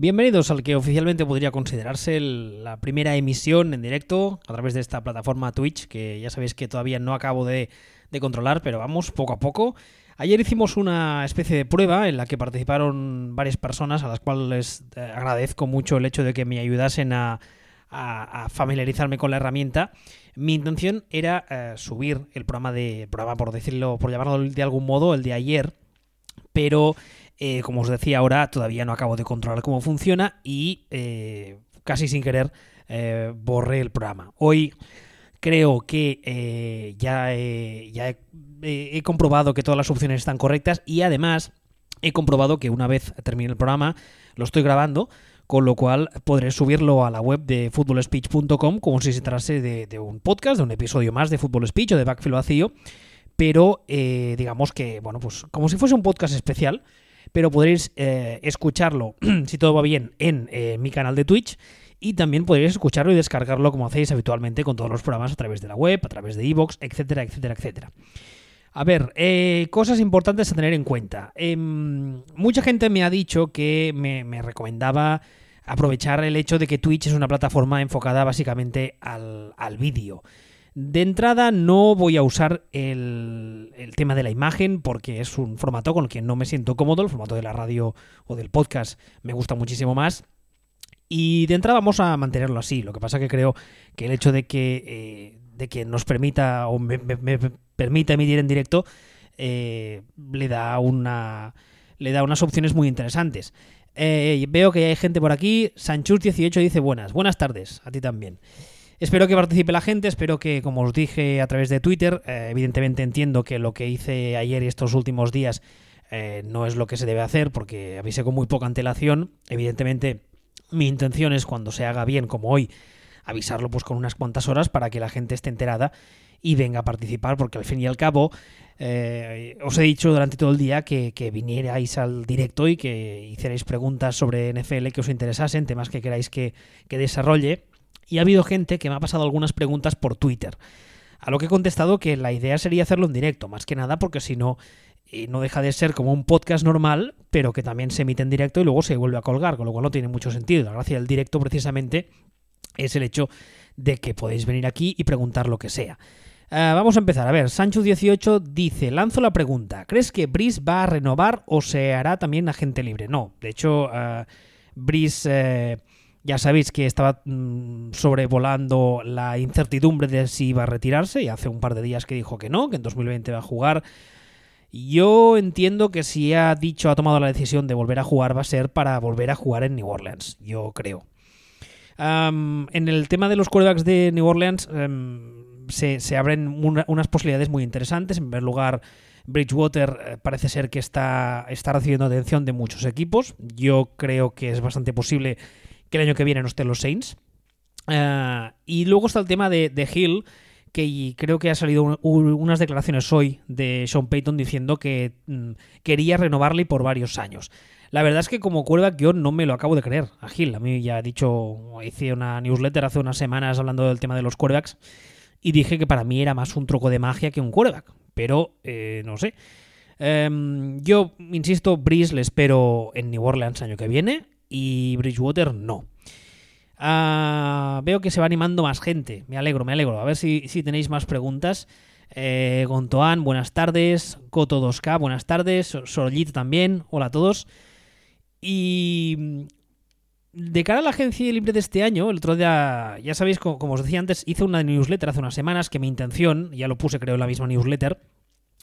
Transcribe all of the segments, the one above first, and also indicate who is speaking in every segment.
Speaker 1: Bienvenidos al que oficialmente podría considerarse la primera emisión en directo a través de esta plataforma Twitch, que ya sabéis que todavía no acabo de, controlar, pero vamos poco a poco. Ayer hicimos una especie de prueba en la que participaron varias personas, a las cuales eh, agradezco mucho el hecho de que me ayudasen a, familiarizarme con la herramienta. Mi intención era eh, subir el programa de programa, por decirlo, por llamarlo de algún modo, el de ayer, pero eh, como os decía ahora, todavía no acabo de controlar cómo funciona y eh, casi sin querer eh, borré el programa. Hoy creo que ya, ya he, comprobado que todas las opciones están correctas y además he comprobado que una vez termine el programa lo estoy grabando, con lo cual podré subirlo a la web de footballspeech.com como si se tratase de, un podcast, de un episodio más de Fútbol Speech o de Backfield Vacío, pero digamos que, bueno, pues como si fuese un podcast especial pero podréis eh, escucharlo, si todo va bien, en eh, mi canal de Twitch. Y también podréis escucharlo y descargarlo como hacéis habitualmente con todos los programas a través de la web, a través de iVoox, etcétera, etcétera, etcétera. A ver, eh, cosas importantes a tener en cuenta. Em, mucha gente me ha dicho que me, me, recomendaba aprovechar el hecho de que Twitch es una plataforma enfocada básicamente al, al vídeo. De entrada no voy a usar el, tema de la imagen porque es un formato con el que no me siento cómodo, el formato de la radio o del podcast me gusta muchísimo más. Y de entrada vamos a mantenerlo así. Lo que pasa que creo que el hecho de que, eh, de que nos permita o me, permita emitir en directo eh, le da una le da unas opciones muy interesantes. Eh, veo que hay gente por aquí. Sanchus18 dice buenas. Buenas tardes. A ti también. Espero que participe la gente, espero que, como os dije a través de Twitter, eh, evidentemente entiendo que lo que hice ayer y estos últimos días eh, no es lo que se debe hacer porque avisé con muy poca antelación. Evidentemente, mi intención es cuando se haga bien como hoy, avisarlo pues con unas cuantas horas para que la gente esté enterada y venga a participar, porque al fin y al cabo eh, os he dicho durante todo el día que, que, vinierais al directo y que hicierais preguntas sobre NFL que os interesasen, temas que queráis que, que desarrolle y ha habido gente que me ha pasado algunas preguntas por Twitter. A lo que he contestado que la idea sería hacerlo en directo, más que nada porque si no, eh, no deja de ser como un podcast normal, pero que también se emite en directo y luego se vuelve a colgar, con lo cual no tiene mucho sentido. La gracia del directo precisamente es el hecho de que podéis venir aquí y preguntar lo que sea. Ah, vamos a empezar. A ver, Sancho18 dice, lanzo la pregunta, ¿crees que Brice va a renovar o se hará también agente libre? No, de hecho, uh, Brice... Eh, ya sabéis que estaba mm, sobrevolando la incertidumbre de si iba a retirarse y hace un par de días que dijo que no, que en 2020 va a jugar. Yo entiendo que si ha dicho, ha tomado la decisión de volver a jugar, va a ser para volver a jugar en New Orleans, yo creo. en el tema de los quarterbacks de New Orleans em, se, abren unas posibilidades muy interesantes. En primer lugar, Bridgewater eh, parece ser que está, está recibiendo atención de muchos equipos. Yo creo que es bastante posible que el año que viene no estén los Saints. Eh, y luego está el tema de, Hill, que creo que ha salido unas declaraciones hoy de Sean Payton diciendo que mm, quería renovarle por varios años. La verdad es que como quarterback yo no me lo acabo de creer a Hill. A mí ya he dicho, hice una newsletter hace unas semanas hablando del tema de los quarterbacks y dije que para mí era más un truco de magia que un quarterback. Pero eh, no sé. Em, yo, insisto, Breeze le espero en New Orleans año que viene y Bridgewater no. Ah, veo que se va animando más gente. Me alegro, me alegro. A ver si, tenéis más preguntas. Eh, Gontoan, buenas tardes. Coto 2K, buenas tardes. Sorolito también. Hola a todos. Y mm, de cara a la agencia libre de este año, el otro día, ya sabéis, como, como, os decía antes, hice una newsletter hace unas semanas que mi intención, ya lo puse creo en la misma newsletter,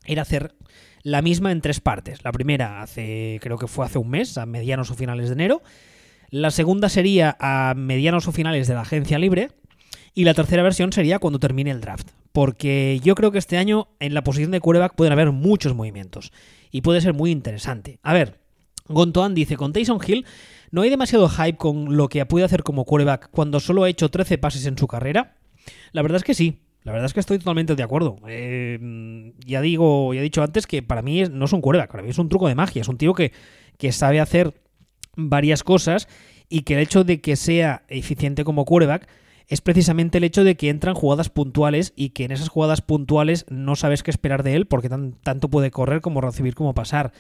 Speaker 1: era hacer la misma en tres partes. La primera hace, creo que fue hace un mes, a medianos o finales de enero. La segunda sería a medianos o finales de la agencia libre. Y la tercera versión sería cuando termine el draft. Porque yo creo que este año en la posición de quarterback pueden haber muchos movimientos. Y puede ser muy interesante. A ver, Gontoan dice, con Taysom Hill no hay demasiado hype con lo que puede hacer como quarterback cuando solo ha hecho 13 pases en su carrera. La verdad es que sí. La verdad es que estoy totalmente de acuerdo. Eh, ya digo, ya he dicho antes que para mí no es un quarterback, para mí es un truco de magia. Es un tío que, que sabe hacer varias cosas y que el hecho de que sea eficiente como quarterback es precisamente el hecho de que entran jugadas puntuales y que en esas jugadas puntuales no sabes qué esperar de él porque tanto puede correr como recibir como pasar.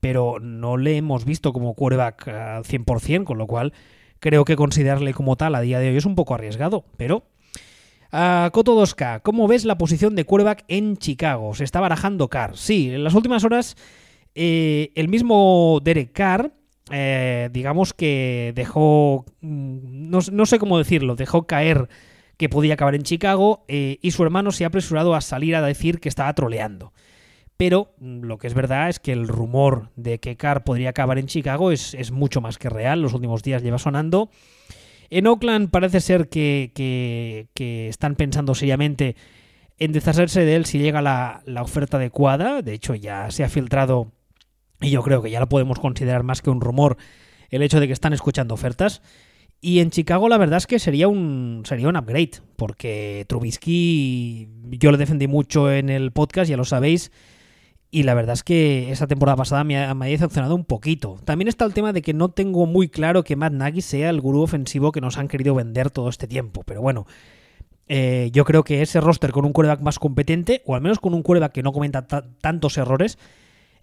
Speaker 1: pero no le hemos visto como quarterback al 100%, con lo cual creo que considerarle como tal a día de hoy es un poco arriesgado, pero... Uh, Coto 2K, ¿cómo ves la posición de quarterback en Chicago? Se está barajando Carr. Sí, en las últimas horas eh, el mismo Derek Carr, eh, digamos que dejó, mm, no, sé cómo decirlo, dejó caer que podía acabar en Chicago eh, y su hermano se ha apresurado a salir a decir que estaba troleando. Pero mm, lo que es verdad es que el rumor de que Carr podría acabar en Chicago es mucho más que real. Los últimos días lleva sonando. En Oakland parece ser que, que, están pensando seriamente en deshacerse de él si llega la, la, oferta adecuada. De hecho, ya se ha filtrado, y yo creo que ya lo podemos considerar más que un rumor, el hecho de que están escuchando ofertas. Y en Chicago la verdad es que sería un, sería un upgrade, porque Trubisky yo lo defendí mucho en el podcast, ya lo sabéis, y la verdad es que esa temporada pasada me ha, me decepcionado un poquito. También está el tema de que no tengo muy claro que Matt Nagy sea el gurú ofensivo que nos han querido vender todo este tiempo. Pero bueno, eh, yo creo que ese roster con un quarterback más competente, o al menos con un quarterback que no cometa tantos errores,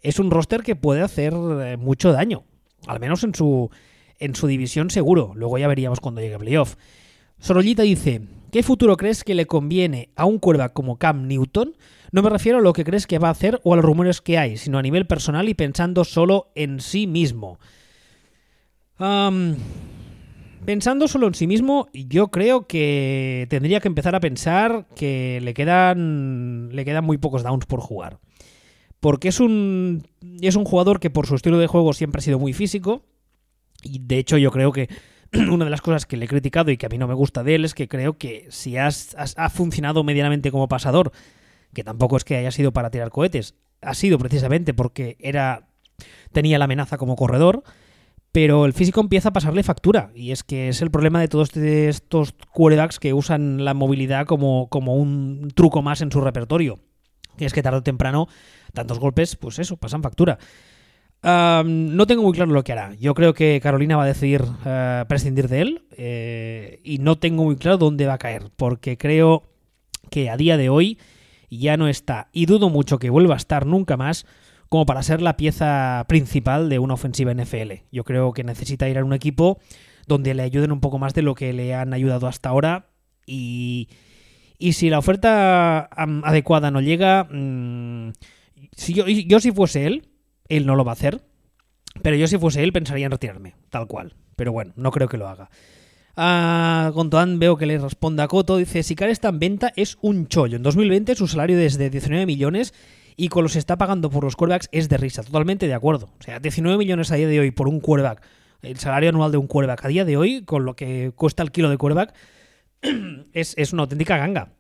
Speaker 1: es un roster que puede hacer eh, mucho daño. Al menos en su, en su división seguro. Luego ya veríamos cuando llegue playoff. Sorollita dice, ¿qué futuro crees que le conviene a un quarterback como Cam Newton? No me refiero a lo que crees que va a hacer o a los rumores que hay, sino a nivel personal y pensando solo en sí mismo. Pensando solo en sí mismo, yo creo que tendría que empezar a pensar que le quedan, le quedan muy pocos downs por jugar. Porque es un, es un jugador que por su estilo de juego siempre ha sido muy físico. Y de hecho yo creo que una de las cosas que le he criticado y que a mí no me gusta de él es que creo que si has, ha funcionado medianamente como pasador, que tampoco es que haya sido para tirar cohetes, ha sido precisamente porque era tenía la amenaza como corredor, pero el físico empieza a pasarle factura y es que es el problema de todos estos quarterbacks que usan la movilidad como, como un truco más en su repertorio, que es que tarde o temprano tantos golpes, pues eso, pasan factura. No tengo muy claro lo que hará. Yo creo que Carolina va a decidir uh, prescindir de él eh, y no tengo muy claro dónde va a caer, porque creo que a día de hoy ya no está y dudo mucho que vuelva a estar nunca más como para ser la pieza principal de una ofensiva NFL. Yo creo que necesita ir a un equipo donde le ayuden un poco más de lo que le han ayudado hasta ahora y, y si la oferta adecuada no llega, mmm, si yo, yo si fuese él, él no lo va a hacer, pero yo si fuese él pensaría en retirarme, tal cual. Pero bueno, no creo que lo haga. A Gontoan veo que le responde a Coto. Dice, si Car está en venta es un chollo. En 2020 su salario es de 19 millones y con los que está pagando por los quarterbacks es de risa. Totalmente de acuerdo. O sea, 19 millones a día de hoy por un quarterback. El salario anual de un quarterback a día de hoy, con lo que cuesta el kilo de quarterback, es, es una auténtica ganga.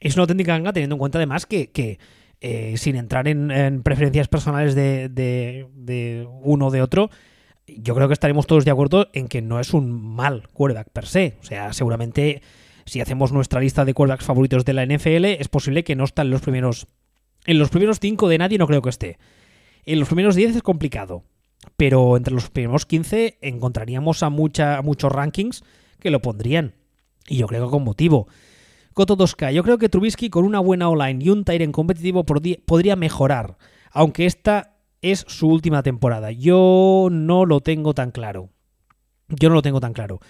Speaker 1: Es una auténtica ganga teniendo en cuenta además que, que eh, sin entrar en, en preferencias personales de, uno o de otro, yo creo que estaremos todos de acuerdo en que no es un mal quarterback per se. O sea, seguramente si hacemos nuestra lista de quarterbacks favoritos de la NFL, es posible que no esté en los primeros. En los primeros 5 de nadie no creo que esté. En los primeros 10 es complicado. Pero entre los primeros 15 encontraríamos a, mucha, a muchos rankings que lo pondrían. Y yo creo que con motivo. Coto 2K, yo creo que Trubisky con una buena online y un Tyrant competitivo podría mejorar. Aunque esta es su última temporada. Yo no lo tengo tan claro. Yo no lo tengo tan claro.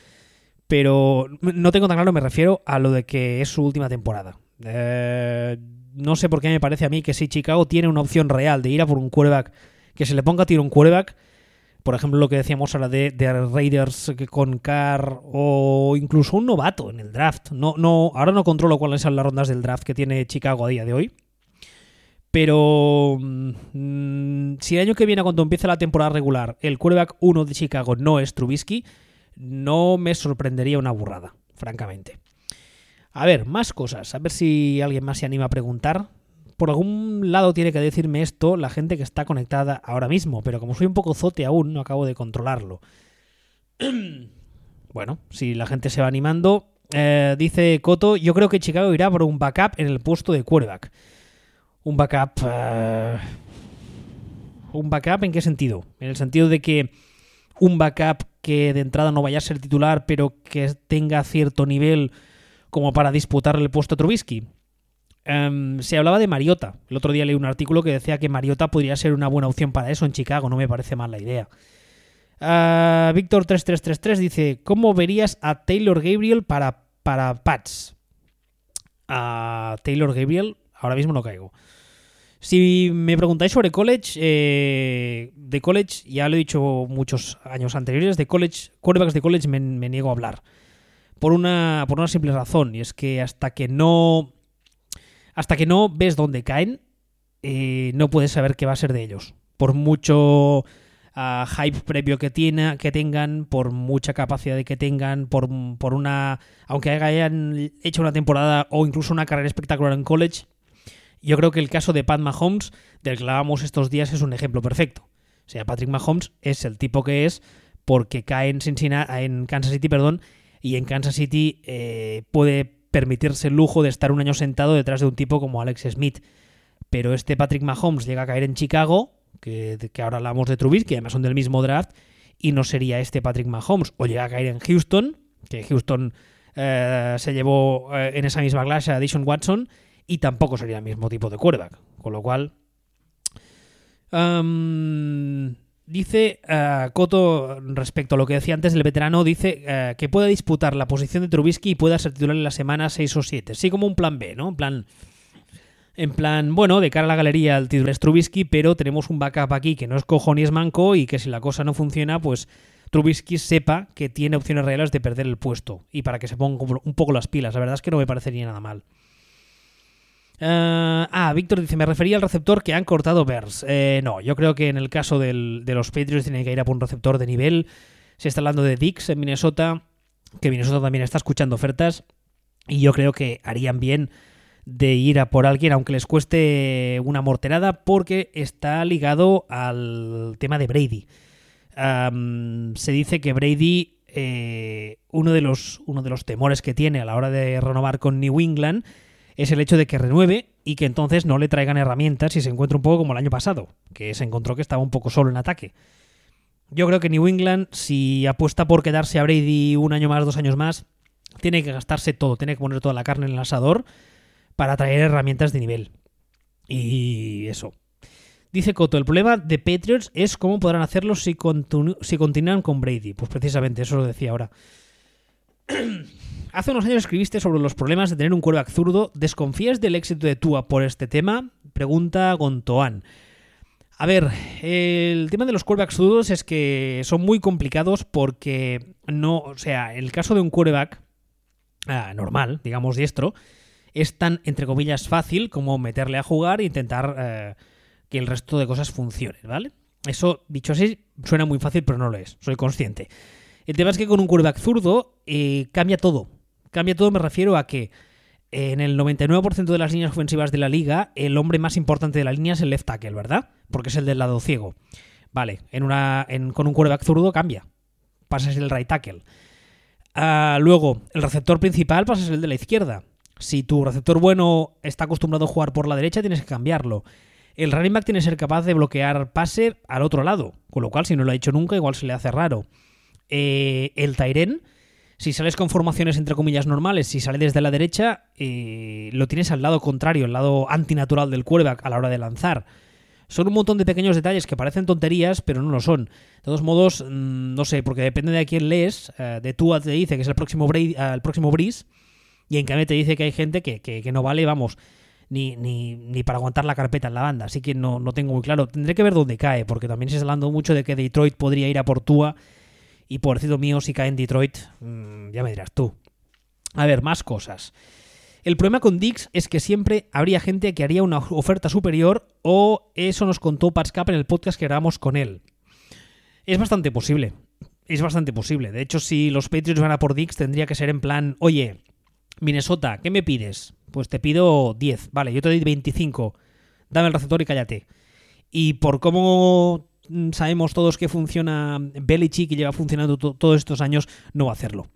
Speaker 1: Pero no tengo tan claro, me refiero a lo de que es su última temporada. Eh, no sé por qué me parece a mí que si Chicago tiene una opción real de ir a por un quarterback, que se le ponga a tiro un quarterback, por ejemplo lo que decíamos ahora de, de Raiders con Carr o incluso un novato en el draft. No, no, ahora no controlo cuáles son las rondas del draft que tiene Chicago a día de hoy. Pero mmm, si el año que viene, cuando empiece la temporada regular, el quarterback 1 de Chicago no es Trubisky, no me sorprendería una burrada, francamente. A ver, más cosas. A ver si alguien más se anima a preguntar. Por algún lado tiene que decirme esto la gente que está conectada ahora mismo, pero como soy un poco zote aún, no acabo de controlarlo. bueno, si la gente se va animando, eh, dice Coto, yo creo que Chicago irá por un backup en el puesto de quarterback. Un backup. Uh, ¿Un backup en qué sentido? En el sentido de que un backup que de entrada no vaya a ser titular, pero que tenga cierto nivel como para disputarle el puesto a Trubisky. Em, se hablaba de Mariota. El otro día leí un artículo que decía que Mariota podría ser una buena opción para eso en Chicago. No me parece mal la idea. Ah, Víctor 3333 dice, ¿cómo verías a Taylor Gabriel para, para Pats? A Taylor Gabriel, ahora mismo no caigo. Si me preguntáis sobre college, eh, de college, ya lo he dicho muchos años anteriores, de college, quarterbacks de college me, me niego a hablar. Por una, por una simple razón, y es que hasta que no. Hasta que no ves dónde caen, eh, no puedes saber qué va a ser de ellos. Por mucho ah, hype previo que tengan, por mucha capacidad de que tengan, por, por una. Aunque hayan hecho una temporada o incluso una carrera espectacular en college, yo creo que el caso de Pat Mahomes, del que hablábamos estos días, es un ejemplo perfecto. O sea, Patrick Mahomes es el tipo que es porque cae en, Cincinnati, en Kansas City, perdón, y en Kansas City eh, puede permitirse el lujo de estar un año sentado detrás de un tipo como Alex Smith. Pero este Patrick Mahomes llega a caer en Chicago, que, ahora hablamos de Trubisky, que además son del mismo draft, y no sería este Patrick Mahomes. O llega a caer en Houston, que Houston eh, se llevó eh, en esa misma clase a Dishon Watson, y tampoco sería el mismo tipo de quarterback. Con lo cual. Dice uh, Coto, respecto a lo que decía antes del veterano, dice uh, que pueda disputar la posición de Trubisky y pueda ser titular en la semana 6 o 7. Sí, como un plan B, ¿no? En plan. En plan, bueno, de cara a la galería el titular es Trubisky, pero tenemos un backup aquí que no es cojo ni es manco y que si la cosa no funciona, pues Trubisky sepa que tiene opciones reales de perder el puesto y para que se ponga un poco las pilas. La verdad es que no me parecería nada mal. Uh, ah, Víctor dice, me refería al receptor que han cortado Bears. Eh, no, yo creo que en el caso de los Patriots tienen que ir a por un receptor de nivel. Se está hablando de Dix en Minnesota, que Minnesota también está escuchando ofertas. Y yo creo que harían bien de ir a por alguien, aunque les cueste una morterada, porque está ligado al tema de Brady. Se dice que Brady, eh, uno, de los, uno de los temores que tiene a la hora de renovar con New England es el hecho de que renueve y que entonces no le traigan herramientas y se encuentre un poco como el año pasado, que se encontró que estaba un poco solo en ataque. Yo creo que New England, si apuesta por quedarse a Brady un año más, dos años más, tiene que gastarse todo, tiene que poner toda la carne en el asador para traer herramientas de nivel. Y eso. Dice Coto, el problema de Patriots es cómo podrán hacerlo si, si continúan con Brady. Pues precisamente, eso lo decía ahora. Hace unos años escribiste sobre los problemas de tener un quarterback zurdo. ¿Desconfías del éxito de Tua por este tema? Pregunta Gontoan. A ver, el tema de los quarterbacks zurdos es que son muy complicados porque no, o sea, el caso de un quarterback ah, normal, digamos diestro, es tan, entre comillas, fácil como meterle a jugar e intentar eh, que el resto de cosas funcionen, ¿vale? Eso, dicho así, suena muy fácil, pero no lo es, soy consciente. El tema es que con un quarterback zurdo eh, cambia todo. Cambia todo, me refiero a que en el 99% de las líneas ofensivas de la liga, el hombre más importante de la línea es el left tackle, ¿verdad? Porque es el del lado ciego. Vale, en una, con un quarterback zurdo cambia. Pasa a ser el right tackle. Ah, luego, el receptor principal pasa a ser el de la izquierda. Si tu receptor bueno está acostumbrado a jugar por la derecha, tienes que cambiarlo. El running back tiene que ser capaz de bloquear pase al otro lado. Con lo cual, si no lo ha hecho nunca, igual se le hace raro. Eh, el Tyren si sales con formaciones entre comillas normales, si sale desde la derecha, eh, lo tienes al lado contrario, el lado antinatural del quarterback a la hora de lanzar. Son un montón de pequeños detalles que parecen tonterías, pero no lo son. De todos modos, mm, no sé, porque depende de quién lees. Eh, de tú te dice que es el próximo, Brady, eh, el próximo Breeze, y en cambio te dice que hay gente que, no vale, vamos, ni, ni, ni, para aguantar la carpeta en la banda. Así que no, no tengo muy claro. Tendré que ver dónde cae, porque también se está hablando mucho de que Detroit podría ir a por Tua y por cierto mío, si cae en Detroit, mm, ya me dirás tú. A ver, más cosas. El problema con Dix es que siempre habría gente que haría una oferta superior o eso nos contó Cap en el podcast que grabamos con él. Es bastante posible. Es bastante posible. De hecho, si los Patriots van a por Dix, tendría que ser en plan, oye, Minnesota, ¿qué me pides? Pues te pido 10. Vale, yo te doy 25. Dame el receptor y cállate. Y por cómo sabemos todos que funciona Belichick y lleva funcionando todos estos años, no va a hacerlo.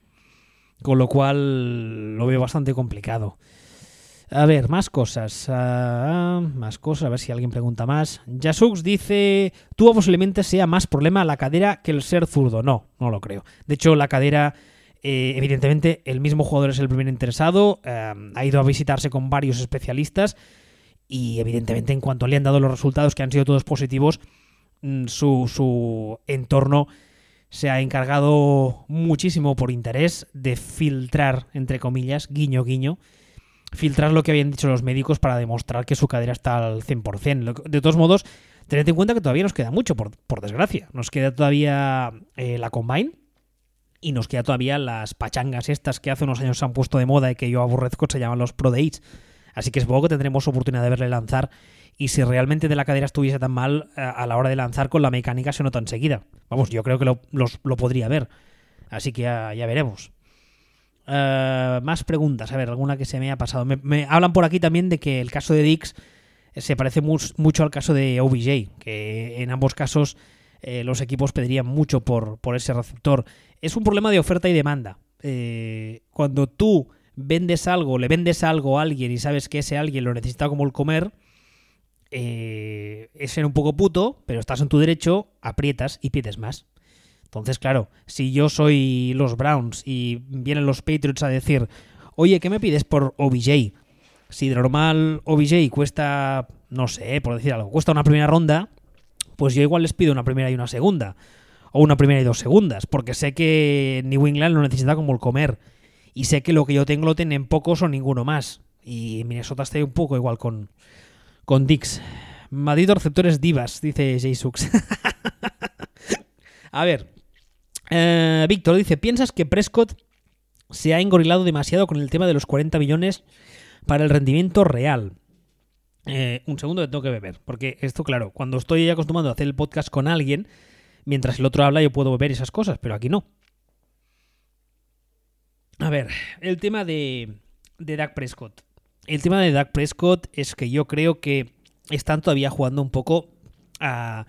Speaker 1: Con lo cual lo veo bastante complicado. A ver, más cosas. Ah, más cosas, a ver si alguien pregunta más. Jasux dice: Tú posiblemente sea más problema la cadera que el ser zurdo. No, no lo creo. De hecho, la cadera Eh, evidentemente, el mismo jugador es el primer interesado, eh, ha ido a visitarse con varios especialistas y evidentemente en cuanto le han dado los resultados que han sido todos positivos, mm, su, su entorno se ha encargado muchísimo por interés de filtrar, entre comillas, guiño guiño, filtrar lo que habían dicho los médicos para demostrar que su cadera está al 100%. De todos modos, tened en cuenta que todavía nos queda mucho, por, por desgracia. Nos queda todavía eh, la Combine y nos queda todavía las pachangas estas que hace unos años se han puesto de moda y que yo aborrezco, se llaman los Pro Dates. Así que supongo que tendremos oportunidad de verle lanzar y si realmente de la cadera estuviese tan mal, a la hora de lanzar con la mecánica se nota enseguida. Vamos, yo creo que lo, lo podría ver. Así que ya, veremos. Uh, más preguntas, a ver, alguna que se me ha pasado. Me, hablan por aquí también de que el caso de Dix se parece mu mucho al caso de OBJ, que en ambos casos eh, los equipos pedirían mucho por, por, ese receptor. Es un problema de oferta y demanda. Eh, cuando tú vendes algo, le vendes algo a alguien y sabes que ese alguien lo necesita como el comer, eh, es ser un poco puto, pero estás en tu derecho, aprietas y pides más. Entonces, claro, si yo soy los Browns y vienen los Patriots a decir, oye, ¿qué me pides por OBJ? Si de normal OBJ cuesta, no sé, por decir algo, cuesta una primera ronda, pues yo igual les pido una primera y una segunda. O una primera y dos segundas, porque sé que New England lo necesita como el comer. Y sé que lo que yo tengo lo tienen pocos o ninguno más. Y Minnesota está un poco igual con, con Dix. Madrid receptores divas, dice J-Sux. a ver, eh, Víctor dice, ¿piensas que Prescott se ha engorilado demasiado con el tema de los 40 millones para el rendimiento real? Eh, un segundo que tengo que beber, porque esto, claro, cuando estoy acostumbrado a hacer el podcast con alguien, mientras el otro habla yo puedo beber esas cosas, pero aquí no. A ver, el tema de, de Dak Prescott. El tema de Dak Prescott es que yo creo que están todavía jugando un poco a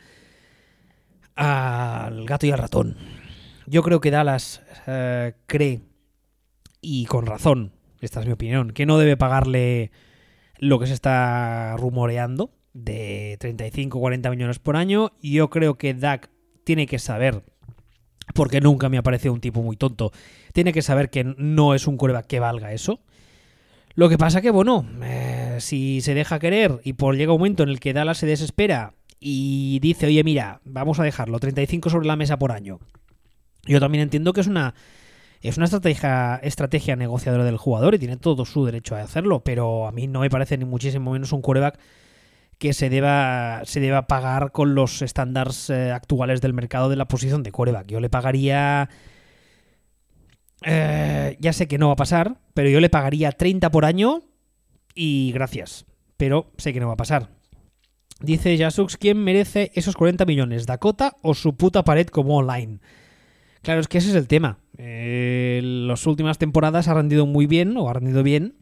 Speaker 1: al gato y al ratón. Yo creo que Dallas eh, cree, y con razón, esta es mi opinión, que no debe pagarle lo que se está rumoreando de 35 40 millones por año. Y yo creo que Dak tiene que saber, porque nunca me ha parecido un tipo muy tonto, tiene que saber que no es un coreback que valga eso. Lo que pasa que, bueno, eh, si se deja querer y por llega un momento en el que Dallas se desespera y dice, oye, mira, vamos a dejarlo, 35 sobre la mesa por año, yo también entiendo que es una, es una estrategia, estrategia negociadora del jugador y tiene todo su derecho a hacerlo, pero a mí no me parece ni muchísimo menos un quarterback que se deba, se deba pagar con los estándares eh, actuales del mercado de la posición de quarterback. Yo le pagaría... Eh, ya sé que no va a pasar, pero yo le pagaría 30 por año y gracias. Pero sé que no va a pasar. Dice Jasux, ¿quién merece esos 40 millones? ¿Dakota o su puta pared como online? Claro, es que ese es el tema. Eh, las últimas temporadas ha rendido muy bien, o ha rendido bien,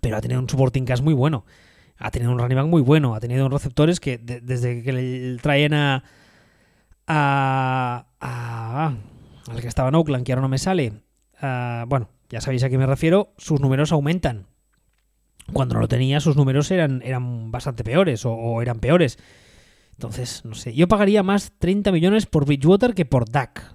Speaker 1: pero ha tenido un supporting cast muy bueno. Ha tenido un running back muy bueno, ha tenido receptores que desde que le traen a, a, a, al que estaba en Oakland, que ahora no me sale, bueno, ya sabéis a qué me refiero, sus números aumentan. Cuando no lo tenía, sus números eran, eran bastante peores o, o eran peores. Entonces, no sé, yo pagaría más 30 millones por Bridgewater que por Dak.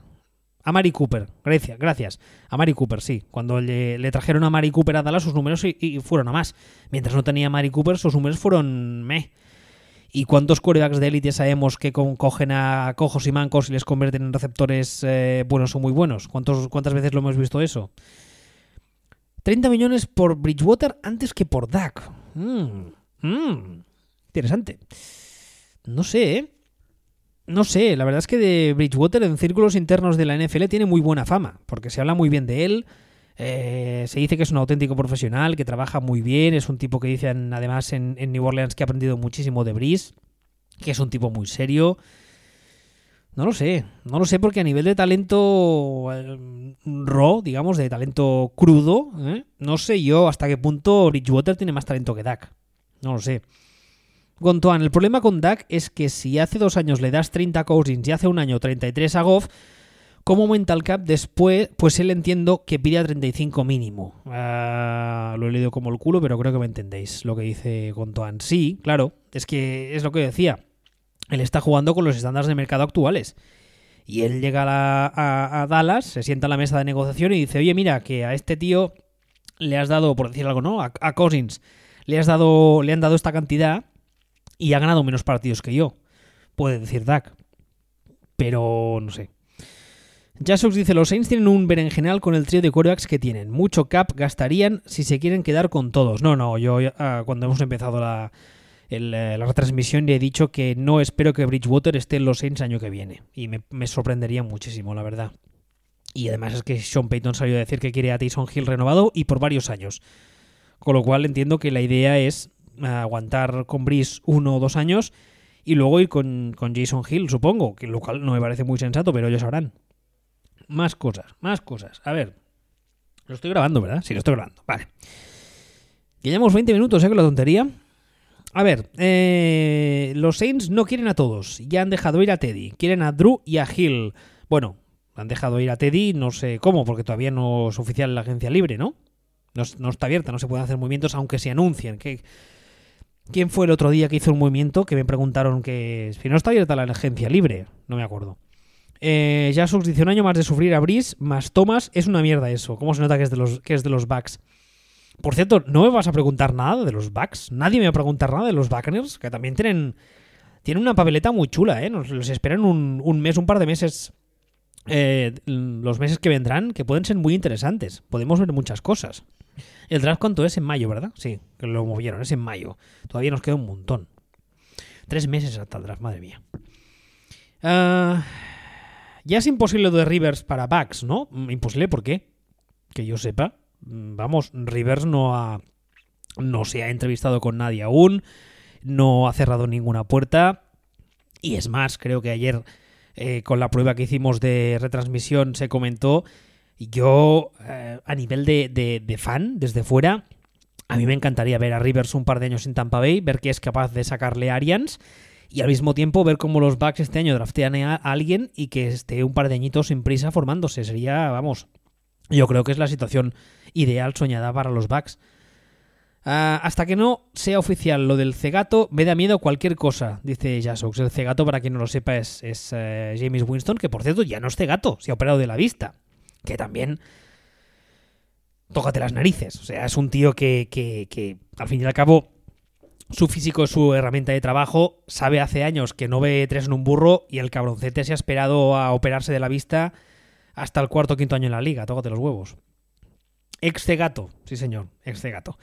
Speaker 1: A Mari Cooper, gracias, gracias. A Mari Cooper, sí. Cuando le, trajeron a Mari Cooper a Dallas, sus números y, fueron a más. Mientras no tenía a Mari Cooper, sus números fueron meh. ¿Y cuántos quarterbacks de élite sabemos que cogen a cojos y mancos y les convierten en receptores eh, buenos o muy buenos? ¿Cuántos, ¿Cuántas veces lo hemos visto eso? 30 millones por Bridgewater antes que por Dak. Mm, mm, interesante. No sé, ¿eh? no sé, la verdad es que de Bridgewater en círculos internos de la NFL tiene muy buena fama, porque se habla muy bien de él. Eh, se dice que es un auténtico profesional, que trabaja muy bien, es un tipo que dicen además en, New Orleans que ha aprendido muchísimo de Breeze, que es un tipo muy serio. No lo sé, no lo sé porque a nivel de talento eh, raw, digamos, de talento crudo, ¿eh? no sé yo hasta qué punto Bridgewater tiene más talento que Dak. No lo sé. Gontoan, el problema con Dak es que si hace dos años le das 30 a Cousins y hace un año 33 a Goff, como aumenta el cap después, pues él entiendo que pide a 35 mínimo. Uh, lo he leído como el culo, pero creo que me entendéis lo que dice Gontoan. Sí, claro, es que es lo que decía. Él está jugando con los estándares de mercado actuales. Y él llega a, Dallas, se sienta a la mesa de negociación y dice, oye, mira, que a este tío le has dado, por decir algo, ¿no? A, a Cousins le has dado, le han dado esta cantidad y ha ganado menos partidos que yo. Puede decir Dak. Pero no sé. Jasox dice, los Saints tienen un berenjenal con el trío de quarterbacks que tienen. Mucho cap gastarían si se quieren quedar con todos. No, no, yo ah, cuando hemos empezado la, eh, la retransmisión le he dicho que no espero que Bridgewater esté en los Saints año que viene. Y me, sorprendería muchísimo, la verdad. Y además es que Sean Payton salió a decir que quiere a Tyson Hill renovado y por varios años. Con lo cual entiendo que la idea es aguantar con Brice uno o dos años y luego ir con, Jason Hill, supongo, que lo cual no me parece muy sensato, pero ellos sabrán. Más cosas, más cosas. A ver, lo estoy grabando, ¿verdad? Sí, lo estoy grabando. Vale. Que llevamos 20 minutos, ¿eh? Con la tontería. A ver, eh, los Saints no quieren a todos. Ya han dejado ir a Teddy. Quieren a Drew y a Hill. Bueno, han dejado ir a Teddy, no sé cómo, porque todavía no es oficial la agencia libre, ¿no? No, está abierta, no se pueden hacer movimientos aunque se anuncien. ¿Quién fue el otro día que hizo un movimiento que me preguntaron que si no está abierta la agencia libre? No me acuerdo. Eh, Jasux dice un año más de sufrir a Brice más Thomas es una mierda eso. ¿Cómo se nota que es de los, que es de los Bucks? Por cierto, ¿no me vas a preguntar nada de los Bucks? Nadie me va a preguntar nada de los Buccaneers, que también tienen, tienen una papeleta muy chula, ¿eh? Nos esperan un, un mes, un par de meses eh, los meses que vendrán que pueden ser muy interesantes. Podemos ver muchas cosas. El draft cuánto es en mayo, ¿verdad? Sí, que lo movieron, es en mayo. Todavía nos queda un montón. Tres meses hasta el draft, madre mía. Ah, ya es imposible de Rivers para Bucks, ¿no? Mm, imposible, ¿por qué? Que yo sepa. Mm, vamos, Rivers no ha. No se ha entrevistado con nadie aún. No ha cerrado ninguna puerta. Y es más, creo que ayer eh, con la prueba que hicimos de retransmisión se comentó. Yo, eh, a nivel de, fan, desde fuera, a mí me encantaría ver a Rivers un par de años en Tampa Bay, ver que es capaz de sacarle Arians y al mismo tiempo ver cómo los Bucks este año draftean a alguien y que esté un par de añitos sin prisa formándose. Sería, vamos, yo creo que es la situación ideal soñada para los Bucks. Ah, hasta que no sea oficial lo del cegato, me da miedo cualquier cosa, dice Jasox. El cegato, para quien no lo sepa, es, eh, James Winston, que por cierto ya no es cegato, se ha operado de la vista. Que también. Tócate las narices. O sea, es un tío que, que, que al fin y al cabo su físico es su herramienta de trabajo. Sabe hace años que no ve tres en un burro y el cabroncete se ha esperado a operarse de la vista hasta el cuarto o quinto año en la liga. Tócate los huevos. Ex cegato, sí señor, ex cegato.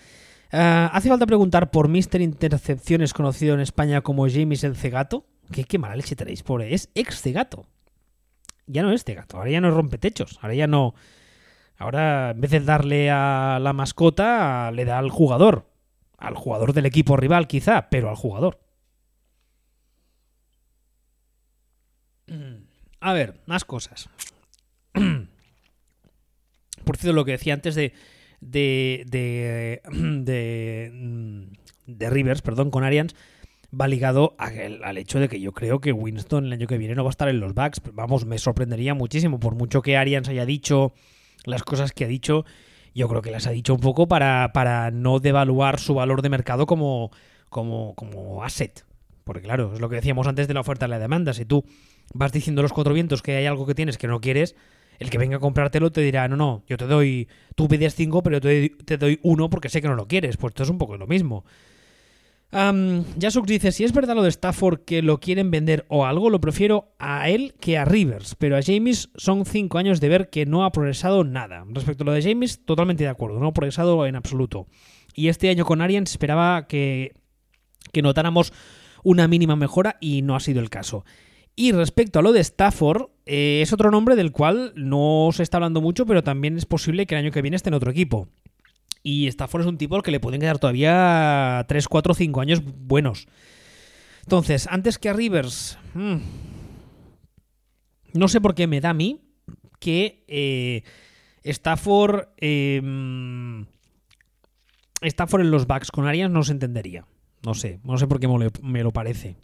Speaker 1: Ah, hace falta preguntar por Mister Intercepciones, conocido en España como James el Cegato. ¿Qué, qué mala leche tenéis, pobre. Es ex Cegato. Ya no es Cegato, ahora ya no rompe techos. Ahora ya no. Ahora, en vez de darle a la mascota, le da al jugador. Al jugador del equipo rival, quizá, pero al jugador. A ver, más cosas. Por cierto, lo que decía antes de de, de, de, Rivers, perdón, con Arians, va ligado al hecho de que yo creo que Winston el año que viene no va a estar en los backs. Vamos, me sorprendería muchísimo, por mucho que Arians haya dicho las cosas que ha dicho, yo creo que las ha dicho un poco para, para no devaluar su valor de mercado como, como, como asset. Porque claro, es lo que decíamos antes de la oferta y la demanda. Si tú vas diciendo los cuatro vientos que hay algo que tienes que no quieres, el que venga a comprártelo te dirá, no, no, yo te doy, tú pides 5, pero te, te doy uno porque sé que no lo quieres. Pues esto es un poco lo mismo. Um, Jasuk dice, si es verdad lo de Stafford que lo quieren vender o algo, lo prefiero a él que a Rivers, pero a James son 5 años de ver que no ha progresado nada. Respecto a lo de James, totalmente de acuerdo, no ha progresado en absoluto. Y este año con Arians esperaba que, que notáramos una mínima mejora y no ha sido el caso. Y respecto a lo de Stafford, eh, es otro nombre del cual no se está hablando mucho, pero también es posible que el año que viene esté en otro equipo. Y Stafford es un tipo al que le pueden quedar todavía 3, 4, 5 años buenos. Entonces, antes que a Rivers, hmm, no sé por qué me da a mí que eh, Stafford, em, Stafford en los backs con Arias no se entendería. No sé, no sé por qué me lo parece.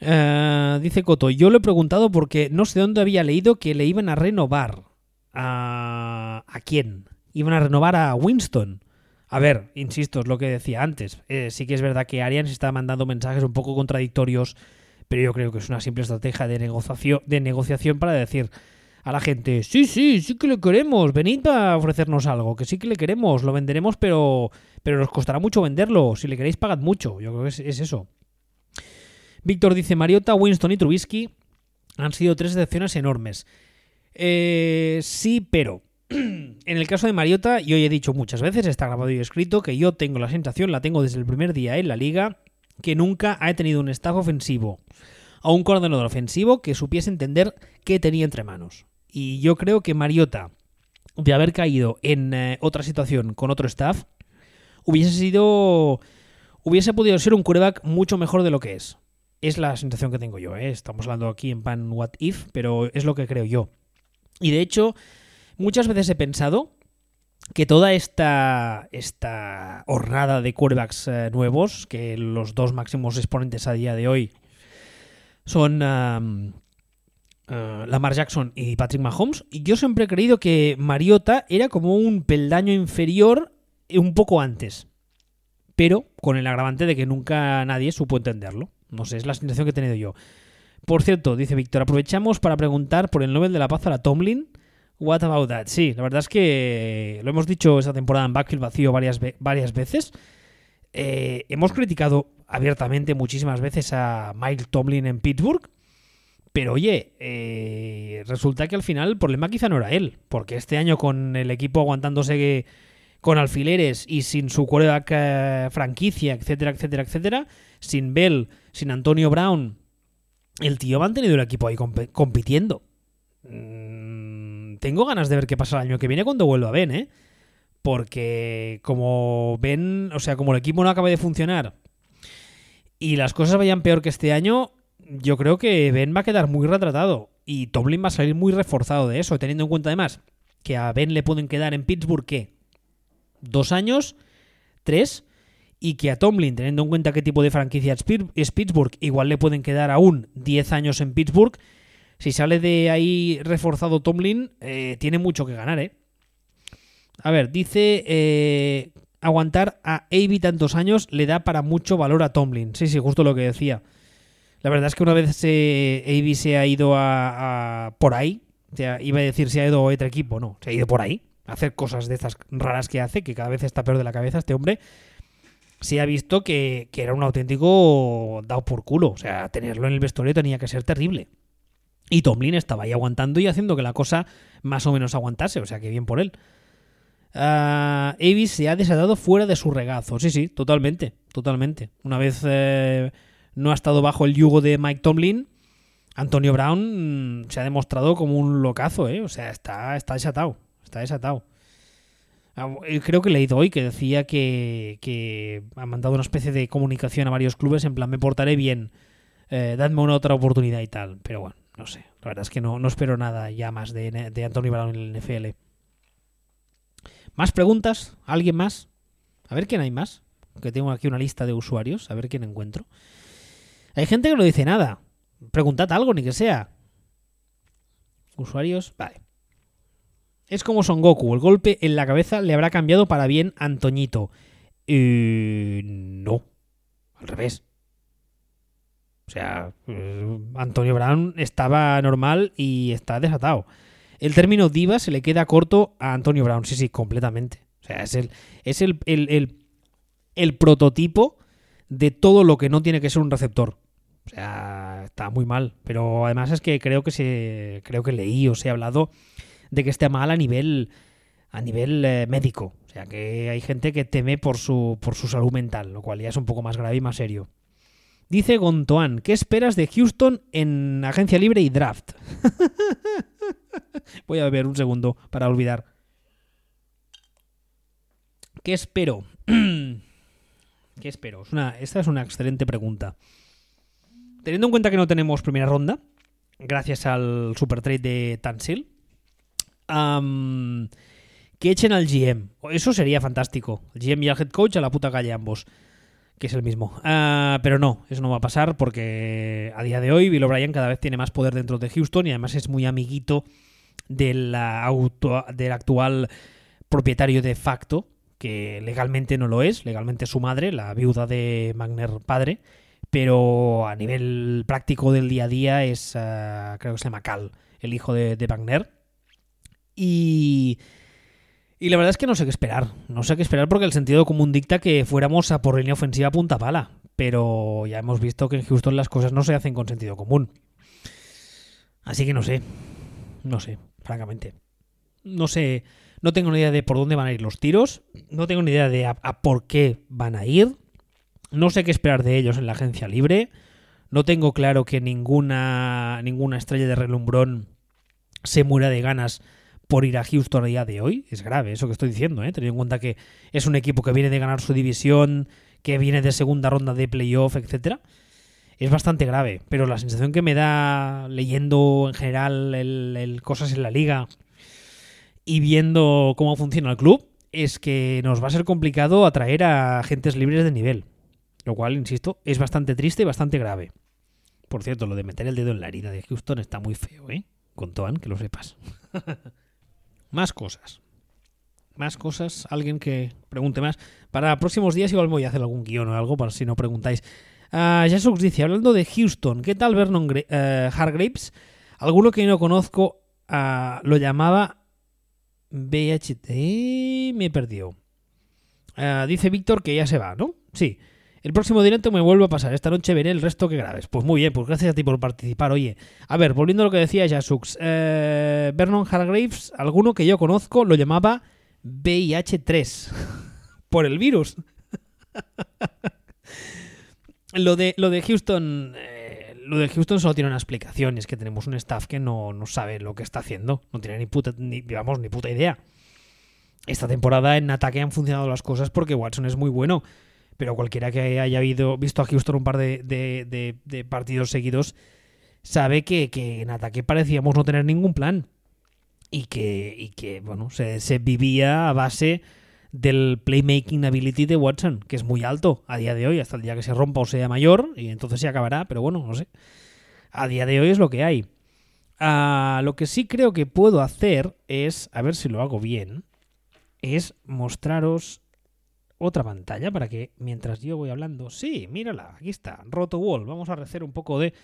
Speaker 1: Eh, dice Coto, yo lo he preguntado porque no sé dónde había leído que le iban a renovar. ¿A, ¿a quién? Iban a renovar a Winston. A ver, insisto, es lo que decía antes. Eh, sí que es verdad que Arians está mandando mensajes un poco contradictorios, pero yo creo que es una simple estrategia de negociación, para decir a la gente, sí, sí, sí que le queremos, venid a ofrecernos algo, que sí que le queremos, lo venderemos, pero, pero nos costará mucho venderlo, si le queréis pagad mucho, yo creo que es, es eso. Víctor dice, Mariota, Winston y Trubisky han sido tres decepciones enormes. Eh, sí, pero en el caso de Mariota, yo he dicho muchas veces, está grabado y escrito, que yo tengo la sensación, la tengo desde el primer día en la liga, que nunca ha tenido un staff ofensivo o un coordinador ofensivo que supiese entender qué tenía entre manos. Y yo creo que Mariota, de haber caído en eh, otra situación con otro staff, hubiese sido. hubiese podido ser un quarterback mucho mejor de lo que es. Es la sensación que tengo yo, ¿eh? Estamos hablando aquí en pan what if, pero es lo que creo yo. Y de hecho, muchas veces he pensado que toda esta, esta hornada de quarterbacks eh, nuevos, que los dos máximos exponentes a día de hoy son uh, Lamar Jackson y Patrick Mahomes, y yo siempre he creído que Mariota era como un peldaño inferior un poco antes, pero con el agravante de que nunca nadie supo entenderlo. No sé, es la sensación que he tenido yo. Por cierto, dice Víctor, aprovechamos para preguntar por el Nobel de la Paz a la Tomlin. What about that? Sí, la verdad es que lo hemos dicho esta temporada en Backfield vacío varias, varias veces. Eh, hemos criticado abiertamente muchísimas veces a Mike Tomlin en Pittsburgh. Pero oye, eh, resulta que al final el problema quizá no era él, porque este año con el equipo aguantándose con alfileres y sin su quarterback eh, franquicia, etcétera, etcétera, etcétera, sin Bell, sin Antonio Brown, el tío ha mantenido el equipo ahí compitiendo. Mm, tengo ganas de ver qué pasa el año que viene cuando vuelva Ben, ¿eh? Porque como ven, o sea, como el equipo no acaba de funcionar y las cosas vayan peor que este año, yo creo que Ben va a quedar muy retratado y Tomlin va a salir muy reforzado de eso, teniendo en cuenta además que a Ben le pueden quedar en Pittsburgh, ¿qué? ¿Dos años? ¿Tres? Y que a Tomlin, teniendo en cuenta qué tipo de franquicia es Pittsburgh, igual le pueden quedar aún 10 años en Pittsburgh. Si sale de ahí reforzado Tomlin, eh, tiene mucho que ganar, ¿eh? A ver, dice eh, aguantar a Avi tantos años le da para mucho valor a Tomlin. Sí, sí, justo lo que decía. La verdad es que una vez se, se ha ido a, por ahí, iba a decir se ha ido a otro equipo, no, se ha ido por ahí a hacer cosas de estas raras que hace, que cada vez está peor de la cabeza este hombre. Se ha visto que, que era un auténtico dado por culo. O sea, tenerlo en el vestuario tenía que ser terrible. Y Tomlin estaba ahí aguantando y haciendo que la cosa más o menos aguantase. O sea, que bien por él. Uh, Avis se ha desatado fuera de su regazo. Sí, sí, totalmente, totalmente. Una vez eh, no ha estado bajo el yugo de Mike Tomlin, Antonio Brown mm, se ha demostrado como un locazo, ¿eh? O sea, está, está desatado, está desatado. Ah, creo que he leído hoy que decía que, que, ha mandado una especie de comunicación a varios clubes en plan, me portaré bien, eh, dadme una otra oportunidad y tal. Pero bueno, no sé. La verdad es que no, no espero nada ya más de, de Antonio Brown en el NFL. ¿Más preguntas? ¿Alguien más? A ver quién hay más. Que tengo aquí una lista de usuarios. A ver quién encuentro. Hay gente que no dice nada. Preguntad algo, ni que sea. Usuarios. Vale. Es como Son Goku. El golpe en la cabeza le habrá cambiado para bien a Antoñito. Eh, no. Al revés. O sea, eh, Antonio Brown estaba normal y está desatado el término diva se le queda corto a Antonio Brown. Sí, sí, completamente. O sea, es el, es el, el, prototipo de todo lo que no tiene que ser un receptor. O sea, está muy mal. Pero además es que creo que se. Creo que leí o se ha hablado de que esté mal a nivel. a nivel eh, médico. O sea que hay gente que teme por su. por su salud mental, lo cual ya es un poco más grave y más serio. Dice Gontoan, ¿qué esperas de Houston en agencia libre y draft? Voy a beber un segundo para olvidar. ¿Qué espero? ¿Qué espero? esta es una excelente pregunta. Teniendo en cuenta que no tenemos primera ronda, gracias al super trade de Tansil, que echen al GM. Eso sería fantástico. El GM y el head coach a la puta calle ambos que es el mismo. Ah, pero no, eso no va a pasar porque a día de hoy Bill O'Brien cada vez tiene más poder dentro de Houston y además es muy amiguito del, auto, del actual propietario de facto, que legalmente no lo es, legalmente es su madre, la viuda de Magner padre, pero a nivel práctico del día a día es, uh, creo que se llama Cal, el hijo de, de Wagner. Y, y la verdad es que no sé qué esperar. No sé qué esperar porque el sentido común dicta que fuéramos a por línea ofensiva punta pala. Pero ya hemos visto que en Houston las cosas no se hacen con sentido común. Así que no sé. No sé, francamente. No sé. No tengo ni idea de por dónde van a ir los tiros. No tengo ni idea de a, a por qué van a ir. No sé qué esperar de ellos en la agencia libre. No tengo claro que ninguna, ninguna estrella de relumbrón se muera de ganas por ir a Houston a día de hoy. Es grave eso que estoy diciendo, ¿eh? teniendo en cuenta que es un equipo que viene de ganar su división, que viene de segunda ronda de playoff, etcétera. Es bastante grave, pero la sensación que me da leyendo en general el, el cosas en la liga y viendo cómo funciona el club es que nos va a ser complicado atraer a agentes libres de nivel. Lo cual, insisto, es bastante triste y bastante grave. Por cierto, lo de meter el dedo en la herida de Houston está muy feo, ¿eh? Con Toan, que lo sepas. más cosas. Más cosas. Alguien que pregunte más. Para próximos días igual voy a hacer algún guion o algo, para si no preguntáis. Uh, dice, hablando de Houston, ¿qué tal Vernon uh, Hargraves? Alguno que no conozco uh, lo llamaba BHT. Me perdió. dice Víctor que ya se va, ¿no? Sí. El próximo directo me vuelvo a pasar. Esta noche veré el resto que grabes. Pues muy bien, pues gracias a ti por participar. Oye, a ver, volviendo a lo que decía Jasux. Eh, Vernon Hargraves, alguno que yo conozco, lo llamaba VIH3. por el virus. lo, de, lo de Houston. Eh, lo de Houston solo tiene una explicación. Es que tenemos un staff que no, no sabe lo que está haciendo. No tiene ni puta, ni, ni puta idea. Esta temporada en ataque han funcionado las cosas porque Watson es muy bueno pero cualquiera que haya visto a Houston un par de, partidos seguidos sabe que, en ataque parecíamos no tener ningún plan y que, bueno, se, vivía a base del playmaking ability de Watson, que es muy alto a día de hoy, hasta el día que se rompa o sea mayor, y entonces se acabará, pero bueno, no sé. A día de hoy es lo que hay. Uh, lo que sí creo que puedo hacer es, a ver si lo hago bien, es mostraros otra pantalla para que mientras yo voy hablando, sí, mírala, aquí está, Roto Wall. Vamos a hacer un poco de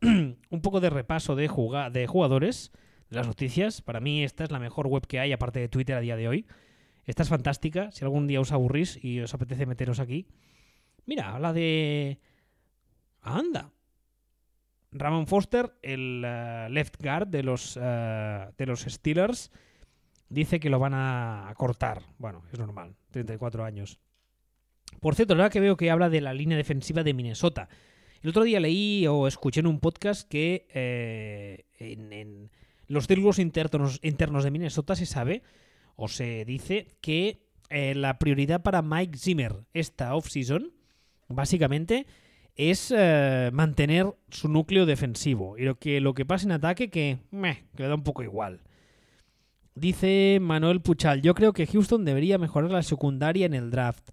Speaker 1: un poco de repaso de, de jugadores, de las noticias. Para mí esta es la mejor web que hay aparte de Twitter a día de hoy. Esta es fantástica, si algún día os aburrís y os apetece meteros aquí. Mira, habla de anda. Ramon Foster, el uh, left guard de los, uh, de los Steelers, dice que lo van a cortar. Bueno, es normal, 34 años. Por cierto, ahora que veo que habla de la línea defensiva de Minnesota. El otro día leí o escuché en un podcast que eh, en, en, los círculos internos, internos de Minnesota se sabe o se dice que eh, la prioridad para Mike Zimmer esta offseason básicamente es eh, mantener su núcleo defensivo y lo que, lo que pasa en ataque que, meh, que le da un poco igual. Dice Manuel Puchal, yo creo que Houston debería mejorar la secundaria en el draft.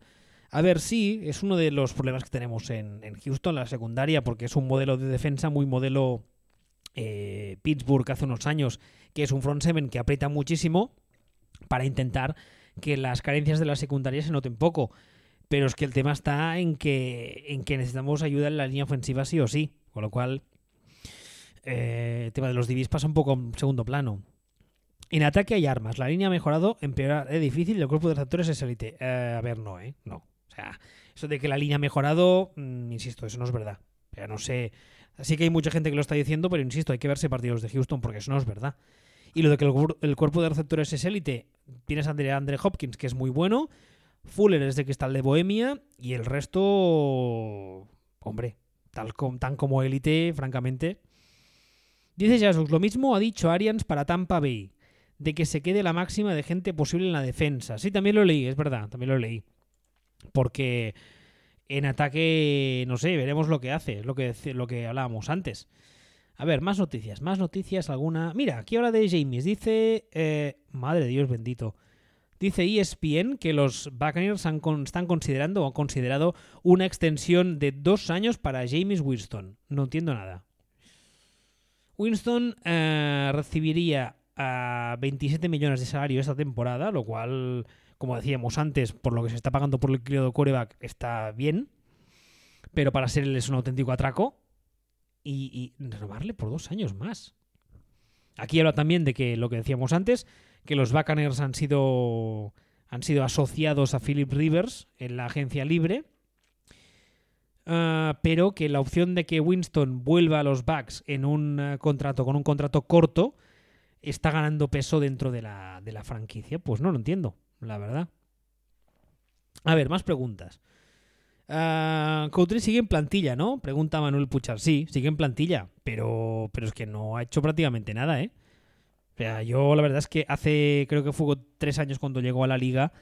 Speaker 1: A ver, sí, es uno de los problemas que tenemos en, en Houston, la secundaria, porque es un modelo de defensa muy modelo eh, Pittsburgh hace unos años, que es un front seven que aprieta muchísimo para intentar que las carencias de la secundaria se noten poco. Pero es que el tema está en que, en que necesitamos ayuda en la línea ofensiva sí o sí. Con lo cual, eh, el tema de los divis pasa un poco en segundo plano. En ataque hay armas. La línea ha mejorado, empeorar es difícil el cuerpo de receptores es élite. Eh, a ver, no, ¿eh? No. O sea, eso de que la línea ha mejorado, mmm, insisto, eso no es verdad. Pero no sé. Así que hay mucha gente que lo está diciendo, pero insisto, hay que verse partidos de Houston porque eso no es verdad. Y lo de que el, cuerpo de receptores es élite, tienes a Andre, Hopkins, que es muy bueno. Fuller es de Cristal de Bohemia. Y el resto. Hombre, tan como élite, francamente. Dice Jesús, lo mismo ha dicho Arians para Tampa Bay. De que se quede la máxima de gente posible en la defensa. Sí, también lo leí, es verdad, también lo leí. Porque en ataque, no sé, veremos lo que hace, lo que, lo que hablábamos antes. A ver, más noticias, más noticias, alguna. Mira, aquí habla de James. Dice. Eh, madre de Dios bendito. Dice ESPN que los Buccaneers están considerando o han considerado una extensión de dos años para James Winston. No entiendo nada. Winston eh, recibiría a 27 millones de salario esta temporada, lo cual como decíamos antes, por lo que se está pagando por el crío de coreback, está bien. pero para ser él es un auténtico atraco y, y renovarle por dos años más. Aquí habla también de que lo que decíamos antes, que los Buccaneers han sido, han sido asociados a Philip Rivers en la agencia libre, ah, pero que la opción de que Winston vuelva a los Bucks en un eh, contrato con un contrato corto está ganando peso dentro de la, de la franquicia. Pues no lo entiendo, la verdad. A ver, más preguntas. Uh, sigue en plantilla, ¿no? Pregunta Manuel Puchar. Sí, sigue en plantilla, pero, pero es que no ha hecho prácticamente nada, ¿eh? O sea, yo la verdad es que hace, creo que fue tres años cuando llegó a la liga,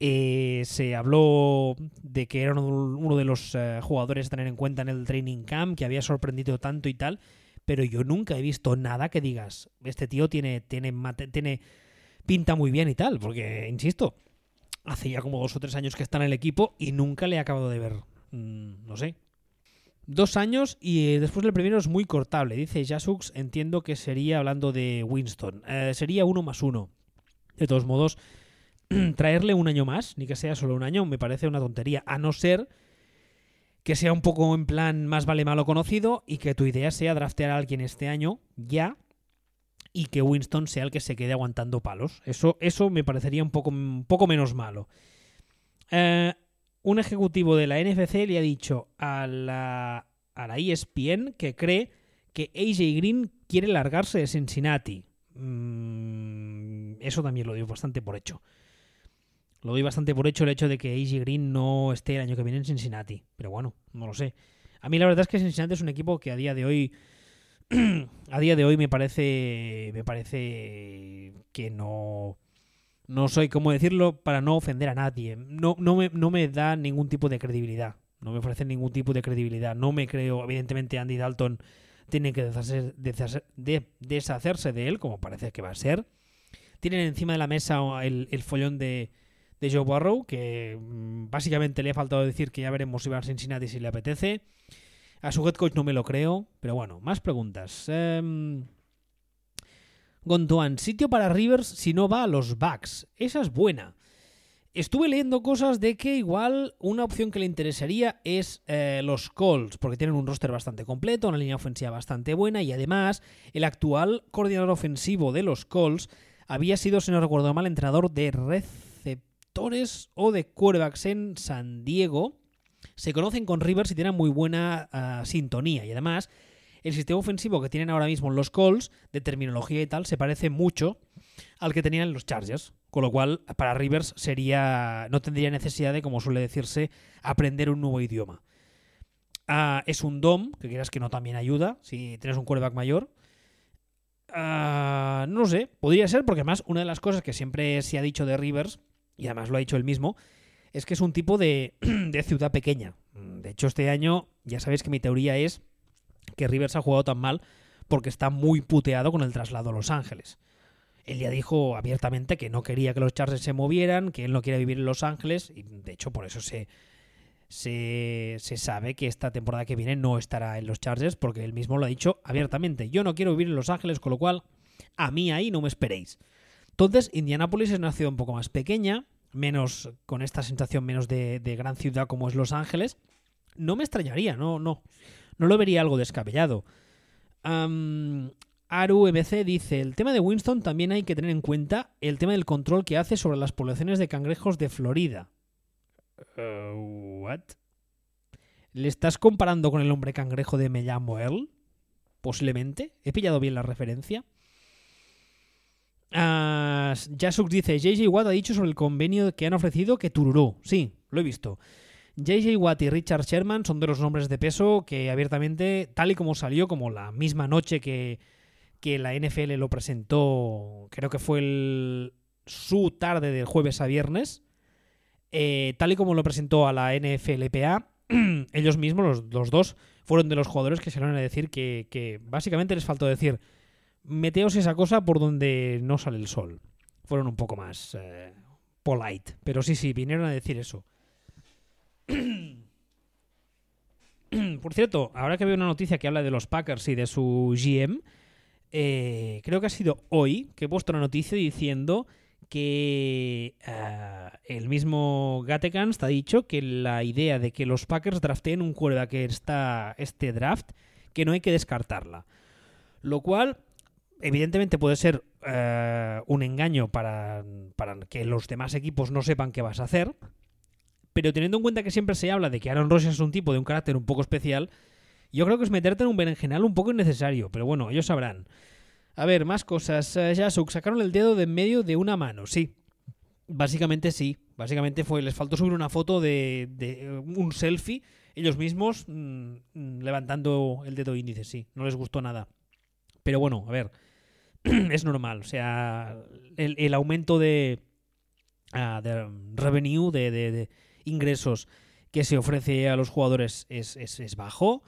Speaker 1: eh, se habló de que era uno de los eh, jugadores a tener en cuenta en el training camp, que había sorprendido tanto y tal, pero yo nunca he visto nada que digas, este tío tiene, tiene, tiene pinta muy bien y tal, porque, insisto, hace ya como dos o tres años que está en el equipo y nunca le he acabado de ver. Mm, no sé. Dos años y eh, después del primero es muy cortable. Dice Jasux, entiendo que sería hablando de Winston. Eh, sería uno más uno. De todos modos, traerle un año más, ni que sea solo un año, me parece una tontería. A no ser que sea un poco en plan más vale malo conocido y que tu idea sea draftear a alguien este año ya y que Winston sea el que se quede aguantando palos. Eso, eso me parecería un poco, un poco menos malo. Eh, un ejecutivo de la NFC le ha dicho a la, a la ESPN que cree que AJ Green quiere largarse de Cincinnati. Mm, eso también lo doy bastante por hecho. Lo doy bastante por hecho el hecho de que AJ Green no esté el año que viene en Cincinnati. Pero bueno, no lo sé. A mí la verdad es que Cincinnati es un equipo que a día de hoy a día de hoy me parece me parece que no no soy cómo decirlo para no ofender a nadie no, no, me, no me da ningún tipo de credibilidad no me ofrece ningún tipo de credibilidad no me creo evidentemente Andy Dalton tiene que deshacerse, de, él como parece que va a ser tienen encima de la mesa el, el follón de, de Joe Burrow que mm, básicamente le ha faltado decir que ya veremos si va a Cincinnati si le apetece a su head coach no me lo creo, pero bueno, más preguntas. Eh, Gondwan, sitio para Rivers si no va a los Bucks. Esa es buena. Estuve leyendo cosas de que igual una opción que le interesaría es eh, los Colts, porque tienen un roster bastante completo, una línea ofensiva bastante buena y además el actual coordinador ofensivo de los Colts había sido, si no recuerdo mal, entrenador de o de quarterbacks en San Diego se conocen con Rivers y tienen muy buena ah, sintonía. Y además, el sistema ofensivo que tienen ahora mismo los Colts, de terminología y tal, se parece mucho al que tenían los Chargers. Con lo cual, para Rivers sería. no tendría necesidad de, como suele decirse, aprender un nuevo idioma. Ah, es un DOM, que quieras que no también ayuda, si tienes un quarterback mayor. Ah, no sé, podría ser, porque además una de las cosas que siempre se ha dicho de Rivers, y además lo ha dicho él mismo, es que es un tipo de, ciudad pequeña. De hecho, este año ya sabéis que mi teoría es que Rivers ha jugado tan mal porque está muy puteado con el traslado a Los Ángeles. Él ya dijo abiertamente que no quería que los Chargers se movieran, que él no quiere vivir en Los Ángeles, y de hecho por eso se, se, se, sabe que esta temporada que viene no estará en los Chargers, porque él mismo lo ha dicho abiertamente. Yo no quiero vivir en Los Ángeles, con lo cual a mí ahí no me esperéis. Entonces, Indianapolis es una ciudad un poco más pequeña, menos con esta sensación menos de, gran ciudad como es Los Ángeles, no me extrañaría, no, no, no lo vería algo descabellado. Aru MC dice, el tema de Winston también hay que tener en cuenta el tema del control que hace sobre las poblaciones de cangrejos de Florida. Uh, what? ¿Le estás comparando con el hombre cangrejo de Me llamo Earl? Posiblemente. ¿He pillado bien la referencia? Uh, Jasuk dice, JJ Watt ha dicho sobre el convenio que han ofrecido que Tururú. Sí, lo he visto. JJ Watt y Richard Sherman son de los nombres de peso que abiertamente, tal y como salió, como la misma noche que, que la NFL lo presentó, creo que fue el, su tarde del jueves a viernes, eh, tal y como lo presentó a la NFLPA, ellos mismos, los, dos, fueron de los jugadores que se van a decir que, que básicamente les faltó decir meteos esa cosa por donde no sale el sol. Fueron un poco más eh, polite. Pero sí, sí, vinieron a decir eso. por cierto, ahora que veo una noticia que habla de los Packers y de su GM, eh, creo que ha sido hoy que he puesto una noticia diciendo que eh, el mismo Gatekans ha dicho que la idea de que los Packers drafteen un quarterback que está este draft, que no hay que descartarla. Lo cual, evidentemente, puede ser eh, un engaño para, para que los demás equipos no sepan qué vas a hacer. Pero teniendo en cuenta que siempre se habla de que Aaron Rodgers es un tipo de un carácter un poco especial, yo creo que es meterte en un berenjenal un poco innecesario. Pero bueno, ellos sabrán. A ver, más cosas. Eh, Yasuk, sacaron el dedo de en medio de una mano, sí. Básicamente sí. Básicamente fue, les faltó subir una foto de, de un selfie, ellos mismos mmm, levantando el dedo índice, sí. No les gustó nada. Pero bueno, a ver, es normal. O sea, el, el aumento de, uh, de revenue, de, de, de, ingresos que se ofrece a los jugadores es, es, es bajo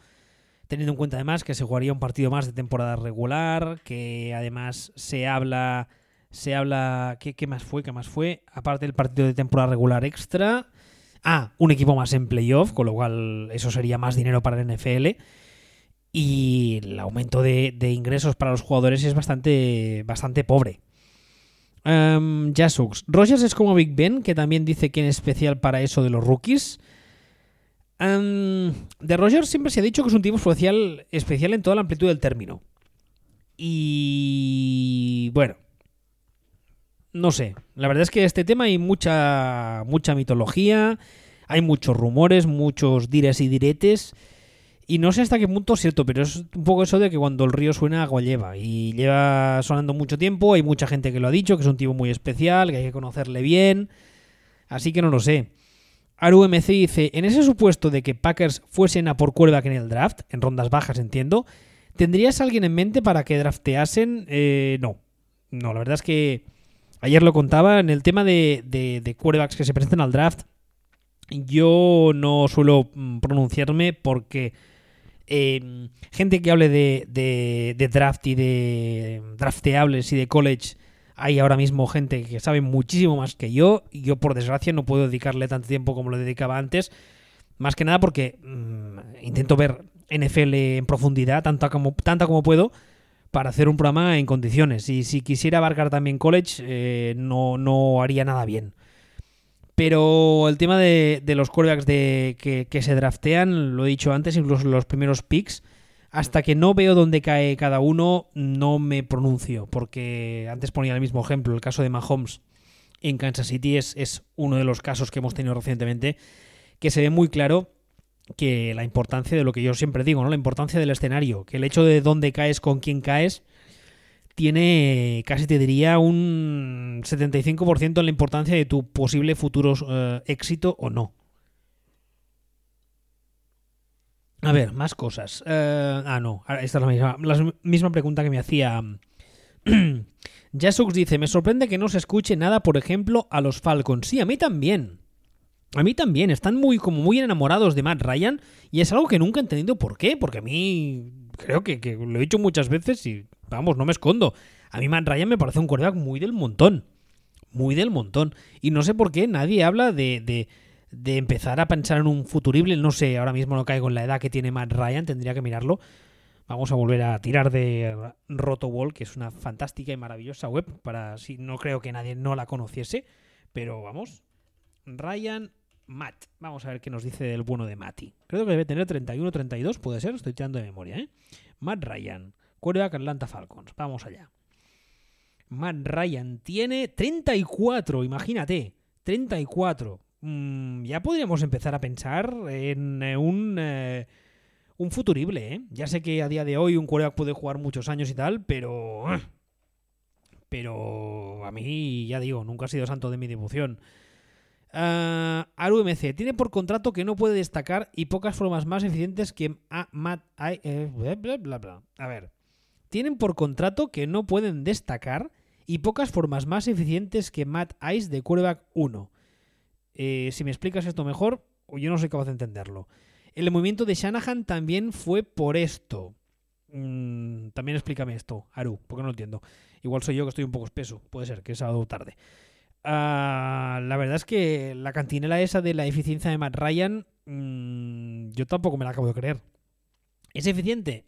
Speaker 1: teniendo en cuenta además que se jugaría un partido más de temporada regular, que además se habla, se habla, ¿qué, qué más fue? ¿Qué más fue? Aparte del partido de temporada regular extra, ah, un equipo más en playoff, con lo cual eso sería más dinero para el NFL. Y el aumento de, ingresos para los jugadores es bastante, bastante pobre. Um, Jasux. Rogers es como Big Ben, que también dice que en especial para eso de los rookies. Um, de Rogers siempre se ha dicho que es un tipo especial, especial en toda la amplitud del término. Y bueno, no sé. La verdad es que este tema hay mucha, mucha mitología, hay muchos rumores, muchos dires y diretes. Y no sé hasta qué punto es cierto, pero es un poco eso de que cuando el río suena, agua lleva. Y lleva sonando mucho tiempo, hay mucha gente que lo ha dicho, que es un tipo muy especial, que hay que conocerle bien. Así que no lo sé. AruMC dice, en ese supuesto de que Packers fuesen a por quarterback en el draft, en rondas bajas entiendo, ¿tendrías a alguien en mente para que drafteasen? Eh, no. No, la verdad es que ayer lo contaba, en el tema de, de, de quarterbacks que se presenten al draft, yo no suelo pronunciarme porque eh, gente que hable de, de, draft y de drafteables y de college hay ahora mismo gente que sabe muchísimo más que yo y yo por desgracia no puedo dedicarle tanto tiempo como lo dedicaba antes. Más que nada porque mmm, intento ver NFL en profundidad, tanta como, tanta como puedo, para hacer un programa en condiciones. Y si quisiera abarcar también college, eh, no, no, haría nada bien. Pero el tema de, los quarterbacks de, que, que, se draftean, lo he dicho antes, incluso los primeros picks, hasta que no veo dónde cae cada uno, no me pronuncio, porque antes ponía el mismo ejemplo, el caso de Mahomes en Kansas City es, es uno de los casos que hemos tenido recientemente, que se ve muy claro que la importancia de lo que yo siempre digo, ¿no? La importancia del escenario, que el hecho de dónde caes, con quién caes, tiene casi te diría un 75% en la importancia de tu posible futuro uh, éxito o no. A ver, más cosas. Uh, ah, no, esta es la misma, la misma pregunta que me hacía. Jasux dice: Me sorprende que no se escuche nada, por ejemplo, a los Falcons. Sí, a mí también. A mí también. Están muy, como muy enamorados de Matt Ryan. Y es algo que nunca he entendido por qué. Porque a mí. Creo que, que lo he dicho muchas veces y. Vamos, no me escondo. A mí Matt Ryan me parece un quarterback muy del montón. Muy del montón. Y no sé por qué nadie habla de, de de empezar a pensar en un futurible. No sé, ahora mismo no caigo en la edad que tiene Matt Ryan, tendría que mirarlo. Vamos a volver a tirar de Rotowall, que es una fantástica y maravillosa web, para si no creo que nadie no la conociese, pero vamos. Ryan Matt. Vamos a ver qué nos dice del bueno de Matty. Creo que debe tener 31 32, puede ser, estoy tirando de memoria, ¿eh? Matt Ryan, quarterback Atlanta Falcons. Vamos allá. Matt Ryan tiene 34, imagínate, 34 mmm, ya podríamos empezar a pensar en eh, un, eh, un futurible. ¿eh? Ya sé que a día de hoy un quarterback puede jugar muchos años y tal, pero... Pero a mí, ya digo, nunca ha sido santo de mi devoción. Uh, AruMC tiene por contrato que no puede destacar y pocas formas más eficientes que a Matt eh. A ver, tienen por contrato que no pueden destacar y pocas formas más eficientes que Matt Ice de quarterback 1. Eh, si me explicas esto mejor, yo no soy capaz de entenderlo. El movimiento de Shanahan también fue por esto. Mm, también explícame esto, Aru, porque no lo entiendo. Igual soy yo que estoy un poco espeso, puede ser, que es sábado tarde. Uh, la verdad es que la cantinela esa de la eficiencia de Matt Ryan, mmm, yo tampoco me la acabo de creer. ¿Es eficiente?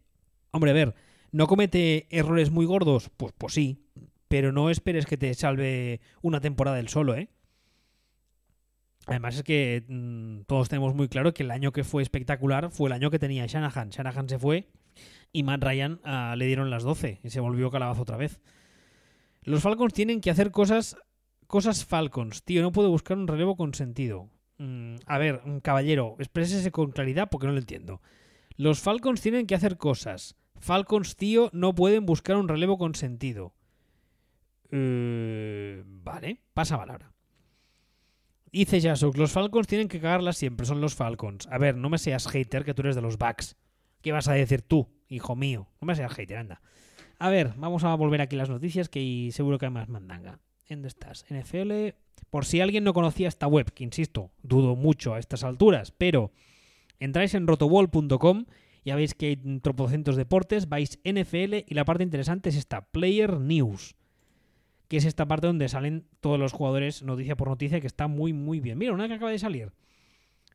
Speaker 1: Hombre, a ver, ¿no comete errores muy gordos? Pues, pues sí. pero no esperes que te salve una temporada del solo, ¿eh? Además es que mm, todos tenemos muy claro que el año que fue espectacular fue el año que tenía Shanahan. Shanahan se fue y Matt Ryan ah, le dieron las 12 y se volvió calabazo otra vez. Los Falcons tienen que hacer cosas cosas Falcons. Tío, no puedo buscar un relevo con sentido. Mm, a ver, un caballero, exprésese con claridad porque no lo entiendo. Los Falcons tienen que hacer cosas. Falcons, tío, no pueden buscar un relevo con sentido. Eh, vale, pasa palabra. Dice Jasuk, los Falcons tienen que cagarlas siempre, son los Falcons. A ver, no me seas hater, que tú eres de los Bucks. ¿Qué vas a decir tú, hijo mío? No me seas hater, anda. A ver, vamos a volver aquí las noticias, que seguro que hay más mandanga. ¿Dónde estás? NFL. Por si alguien no conocía esta web, que insisto, dudo mucho a estas alturas, pero entráis en rotowall.com ya veis que hay tropocientos deportes, vais NFL y la parte interesante es esta, Player News que es esta parte donde salen todos los jugadores noticia por noticia, que está muy, muy bien. Mira, una que acaba de salir.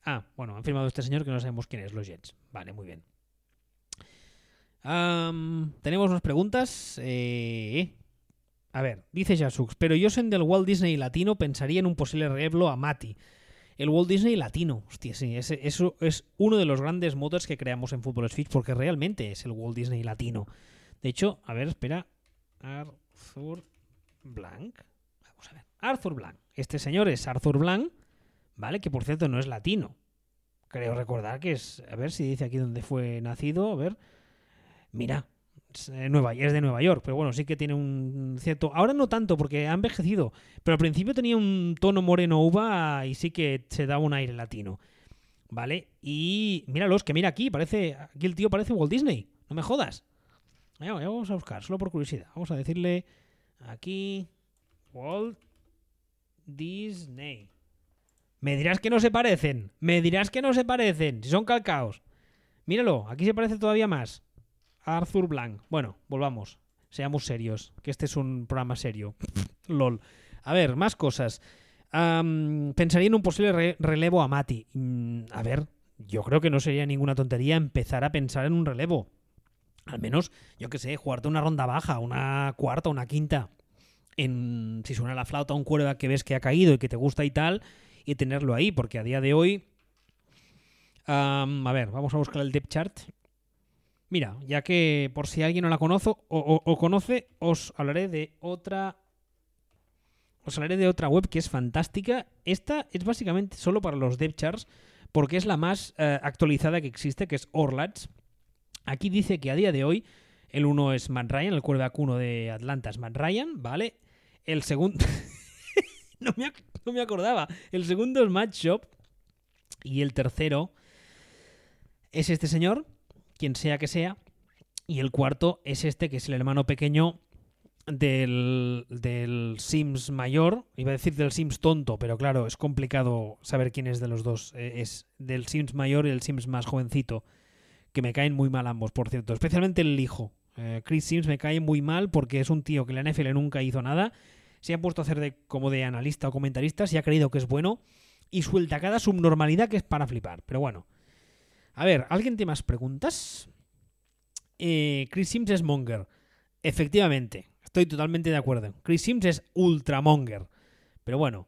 Speaker 1: Ah, bueno, han firmado este señor que no sabemos quién es, los Jets. Vale, muy bien. tenemos unas preguntas. Eh, a ver, dice Jasux, pero yo siendo del Walt Disney latino pensaría en un posible reblo a Mati. El Walt Disney latino, hostia, sí, eso es uno de los grandes motos que creamos en Fútbol Switch porque realmente es el Walt Disney latino. De hecho, a ver, espera. Arthur Blanc. Vamos a ver. Arthur Blanc. Este señor es Arthur Blanc, ¿vale? Que por cierto no es latino. Creo recordar que es. A ver si dice aquí dónde fue nacido. A ver. Mira. Es, Nueva, es de Nueva York, pero bueno, sí que tiene un cierto. Ahora no tanto, porque ha envejecido. Pero al principio tenía un tono moreno uva y sí que se daba un aire latino. ¿Vale? Y míralos, que mira aquí, parece. Aquí el tío parece Walt Disney. No me jodas. vamos a buscar, solo por curiosidad. Vamos a decirle. Aquí. Walt Disney. Me dirás que no se parecen. Me dirás que no se parecen. Si son calcaos. Míralo, aquí se parece todavía más. Arthur Blanc. Bueno, volvamos. Seamos serios. Que este es un programa serio. LOL. A ver, más cosas. pensaría en un posible relevo a Mati. Mm, a ver, yo creo que no sería ninguna tontería empezar a pensar en un relevo. Al menos, yo qué sé, jugarte una ronda baja, una cuarta, una quinta. En, si suena la flauta, un cuerda que ves que ha caído y que te gusta y tal, y tenerlo ahí, porque a día de hoy. a ver, vamos a buscar el depth chart. Mira, ya que por si alguien no la conoce o, conoce, os hablaré de otra. Os hablaré de otra web que es fantástica. Esta es básicamente solo para los depth charts, porque es la más eh, actualizada que existe, que es Orlats. Aquí dice que a día de hoy el uno es Matt Ryan, el quarterback 1 de Atlanta es Matt Ryan, ¿vale? El segundo... no, me, acordaba. El segundo es Matt. Y el tercero es este señor, quien sea que sea. Y el cuarto es este, que es el hermano pequeño del, del, Sims mayor. Iba a decir del Sims tonto, pero claro, es complicado saber quién es de los dos. Eh, es del Sims mayor y el Sims más jovencito que me caen muy mal ambos, por cierto. Especialmente el hijo. Eh, Chris Sims me cae muy mal porque es un tío que la NFL nunca hizo nada. Se ha puesto a hacer de, como de analista o comentarista, se ha creído que es bueno y suelta cada subnormalidad que es para flipar. Pero bueno. A ver, ¿alguien tiene más preguntas? Eh, Chris Sims es Monger. Efectivamente, estoy totalmente de acuerdo. Chris Sims es ultramonger. Pero bueno.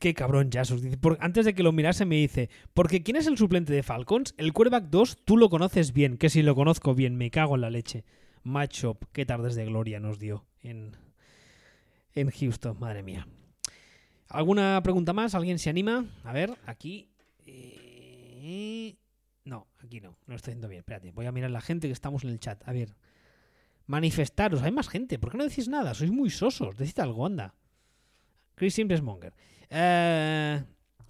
Speaker 1: Qué cabrón, Jasus. antes de que lo mirase me dice, porque ¿quién es el suplente de Falcons? El quarterback 2 tú lo conoces bien, que si lo conozco bien, me cago en la leche. Matchup, qué tardes de gloria nos dio en, en Houston, madre mía. ¿Alguna pregunta más? ¿Alguien se anima? A ver, aquí... Eh, no, aquí no, no lo estoy haciendo bien. Espérate, voy a mirar la gente que estamos en el chat. A ver, manifestaros, hay más gente. ¿Por qué no decís nada? Sois muy sosos. Decid algo, anda. Chris Sims Monger. Eh,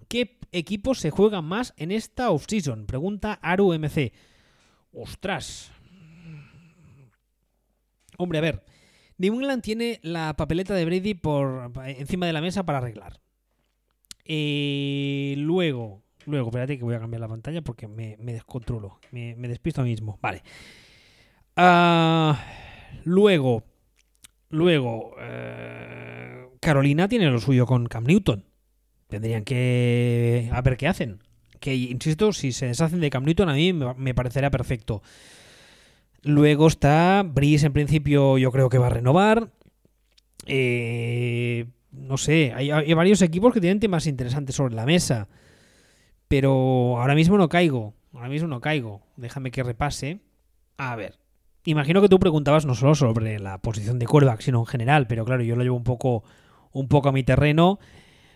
Speaker 1: ¿Qué equipos se juegan más en esta offseason? Pregunta Aru MC. Ostras. Hombre, a ver. New England tiene la papeleta de Brady por encima de la mesa para arreglar. Eh, luego, luego, espérate que voy a cambiar la pantalla porque me, descontrolo. Me, despisto mismo. Vale. Ah, luego, luego, eh, Carolina tiene lo suyo con Cam Newton. Tendrían que a ver qué hacen. Que, insisto, si se deshacen de Cam Newton, a mí me parecerá perfecto. Luego está Brice, en principio, yo creo que va a renovar. Eh, no sé, hay, hay, varios equipos que tienen temas interesantes sobre la mesa. Pero ahora mismo no caigo. Ahora mismo no caigo. Déjame que repase. A ver. Imagino que tú preguntabas no solo sobre la posición de quarterback, sino en general, pero claro, yo lo llevo un poco, un poco a mi terreno.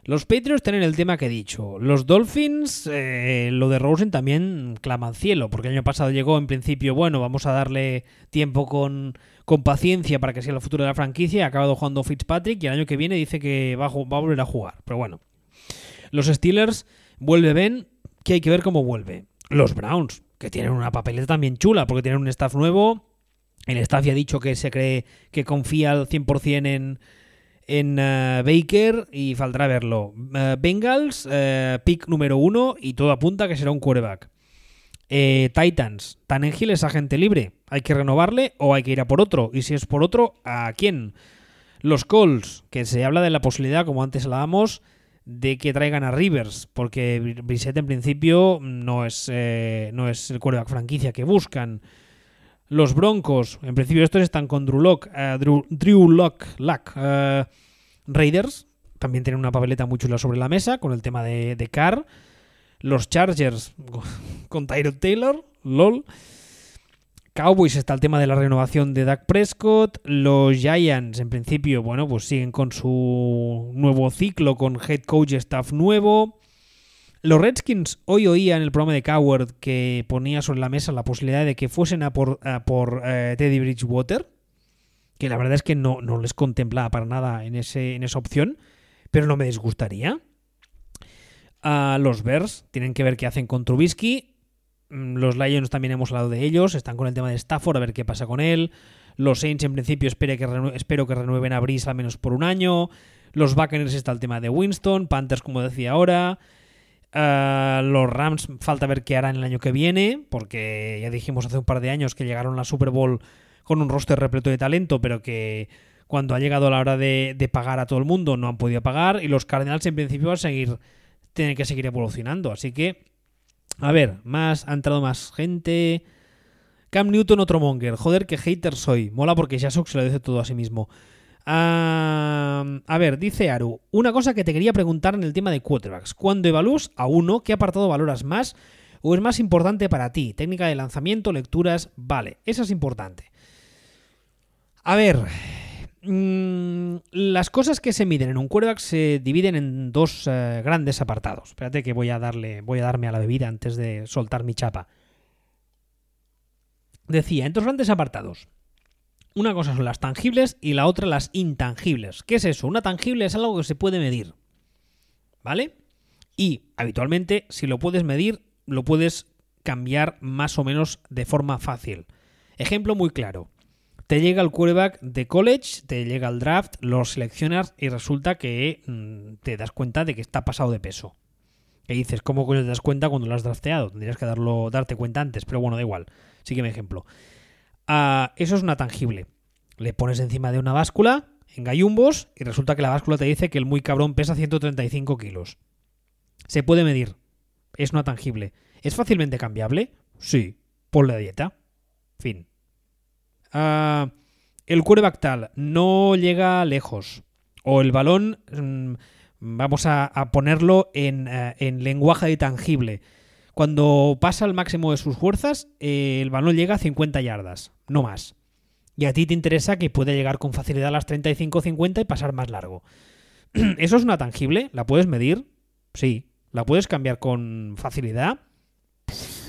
Speaker 1: Los Patriots tienen el tema que he dicho. Los Dolphins, eh, lo de Rosen también clama al cielo, porque el año pasado llegó en principio, bueno, vamos a darle tiempo con, con paciencia para que sea el futuro de la franquicia. Ha acabado jugando Fitzpatrick y el año que viene dice que va a, va a volver a jugar. Pero bueno, los Steelers vuelve Ben, que hay que ver cómo vuelve. Los Browns, que tienen una papeleta también chula, porque tienen un staff nuevo. El staff ya ha dicho que se cree que confía al 100% en en uh, Baker y faltará verlo. Uh, Bengals, uh, pick número uno y todo apunta que será un quarterback. Titans, Tannehill es agente libre. ¿Hay que renovarle o hay que ir a por otro? Y si es por otro, ¿a quién? Los Colts, que se habla de la posibilidad, como antes hablábamos, de que traigan a Rivers, porque Brissett en principio no es, no es el quarterback franquicia que buscan. Los Broncos, en principio estos están con Drew Lock, Luck. Uh, Raiders también tienen una papeleta muy chula sobre la mesa con el tema de, de Carr. Los Chargers con Tyrod Taylor, LOL. Cowboys está el tema de la renovación de Dak Prescott. Los Giants, en principio, bueno, pues siguen con su nuevo ciclo con head coach staff nuevo. Los Redskins hoy oía en el programa de Coward que ponía sobre la mesa la posibilidad de que fuesen a por, uh, Teddy Bridgewater, que la verdad es que no, no, les contemplaba para nada en, ese, en esa opción, pero no me disgustaría. Uh, los Bears tienen que ver qué hacen con Trubisky. Los Lions también hemos hablado de ellos, están con el tema de Stafford, a ver qué pasa con él. Los Saints en principio espero que, renueven a Brice al menos por un año. Los Buccaneers está el tema de Winston, Panthers como decía ahora. Uh, los Rams falta ver qué harán el año que viene, porque ya dijimos hace un par de años que llegaron a la Super Bowl con un roster repleto de talento, pero que cuando ha llegado la hora de, pagar a todo el mundo no han podido pagar y los Cardinals en principio a seguir, tienen que seguir evolucionando. Así que, a ver, más, ha entrado más gente. Cam Newton, otro monger. Joder, qué hater soy. Mola porque Shasok se lo dice todo a sí mismo. A ver, dice Aru, una cosa que te quería preguntar en el tema de quarterbacks. Cuando evalúas a uno, ¿qué apartado valoras más o es más importante para ti? Técnica de lanzamiento, lecturas, vale, eso es importante. A ver, mmm, las cosas que se miden en un quarterback se dividen en dos uh, grandes apartados. Espérate que voy a darle, voy a darme a la bebida antes de soltar mi chapa. Decía, en dos grandes apartados. Una cosa son las tangibles y la otra las intangibles. ¿Qué es eso? Una tangible es algo que se puede medir. ¿Vale? Y habitualmente, si lo puedes medir, lo puedes cambiar más o menos de forma fácil. Ejemplo muy claro. Te llega el quarterback de college, te llega el draft, lo seleccionas y resulta que mmm, te das cuenta de que está pasado de peso. Que dices, ¿cómo te das cuenta cuando lo has drafteado? Tendrías que darlo, darte cuenta antes, pero bueno, da igual. Sígueme ejemplo. Uh, eso es una tangible. Le pones encima de una báscula en gallumbos y resulta que la báscula te dice que el muy cabrón pesa 135 kilos. Se puede medir. Es una tangible. ¿Es fácilmente cambiable? Sí. Por la dieta. Fin. Uh, el quarterback tal no llega lejos. O el balón, mmm, vamos a, ponerlo en, uh, en lenguaje tangible. Cuando pasa al máximo de sus fuerzas, eh, el balón llega a 50 yardas, no más. Y a ti te interesa que pueda llegar con facilidad a las 35-50 y pasar más largo. ¿Eso es una tangible? ¿La puedes medir? Sí. ¿La puedes cambiar con facilidad?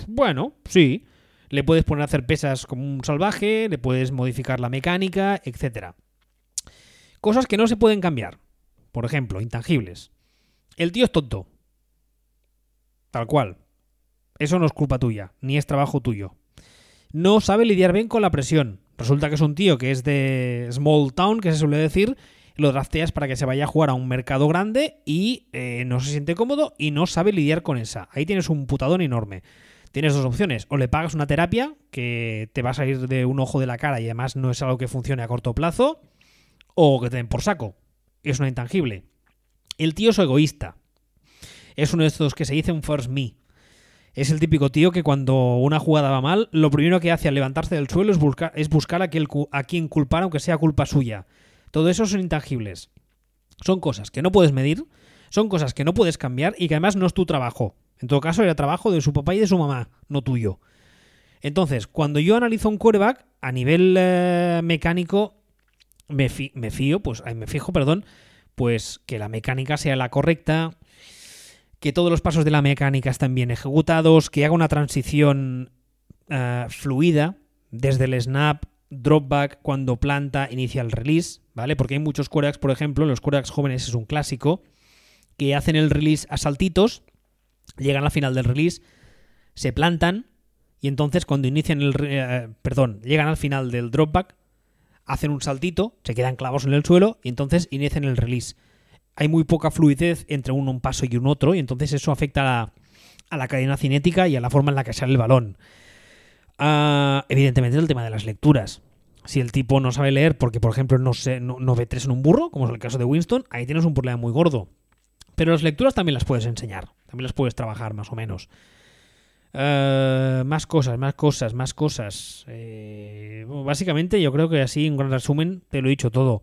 Speaker 1: Bueno, sí. Le puedes poner a hacer pesas como un salvaje, le puedes modificar la mecánica, etc. Cosas que no se pueden cambiar. Por ejemplo, intangibles. El tío es tonto. Tal cual. Eso no es culpa tuya, ni es trabajo tuyo. No sabe lidiar bien con la presión. Resulta que es un tío que es de small town, que se suele decir, lo drafteas para que se vaya a jugar a un mercado grande y eh, no se siente cómodo y no sabe lidiar con esa. Ahí tienes un putadón enorme. Tienes dos opciones. O le pagas una terapia que te va a salir de un ojo de la cara y además no es algo que funcione a corto plazo. O que te den por saco. Es una intangible. El tío es egoísta. Es uno de estos que se dice un first me. es el típico tío que cuando una jugada va mal, lo primero que hace al levantarse del suelo es buscar, a, a quien culpar, aunque sea culpa suya. Todo eso son intangibles. Son cosas que no puedes medir, son cosas que no puedes cambiar y que además no es tu trabajo. En todo caso, era trabajo de su papá y de su mamá, no tuyo. Entonces, cuando yo analizo un quarterback a nivel eh, mecánico, me, fío, pues me fijo, perdón, pues que la mecánica sea la correcta, que todos los pasos de la mecánica estén bien ejecutados, que haga una transición eh, fluida desde el snap, dropback, cuando planta, inicia el release, ¿vale? Porque hay muchos quarterbacks, por ejemplo, los quarterbacks jóvenes es un clásico, que hacen el release a saltitos, llegan al final del release, se plantan y entonces cuando inician el... Eh, perdón, llegan al final del dropback, hacen un saltito, se quedan clavados en el suelo y entonces inician el release hay muy poca fluidez entre un, paso y un otro, y entonces eso afecta a la, cadena cinética y a la forma en la que sale el balón. Ah, evidentemente el tema de las lecturas. Si el tipo no sabe leer porque, por ejemplo, no, no, ve tres en un burro, como es el caso de Winston, ahí tienes un problema muy gordo. Pero las lecturas también las puedes enseñar, también las puedes trabajar más o menos. Ah, más cosas, más cosas, más cosas. Eh, básicamente yo creo que así, en gran resumen, te lo he dicho todo.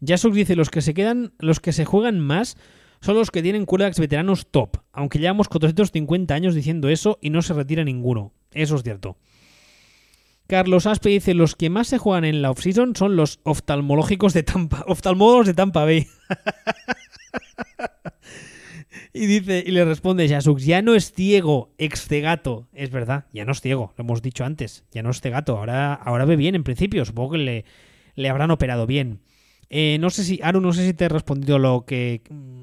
Speaker 1: Yasuk dice, los que se quedan, los que se juegan más son los que tienen quarterbacks veteranos top, aunque llevamos 450 años diciendo eso y no se retira ninguno. Eso es cierto. Carlos Aspe dice, los que más se juegan en la offseason son los oftalmológicos de Tampa, oftalmólogos de Tampa Bay. y dice, y le responde Yasuk, ya no es ciego, ex cegato. Es verdad, ya no es ciego, lo hemos dicho antes, ya no es cegato, ahora, ahora ve bien en principio, supongo que le, habrán operado bien. Eh, no sé si, Aru, no sé si te he respondido lo que,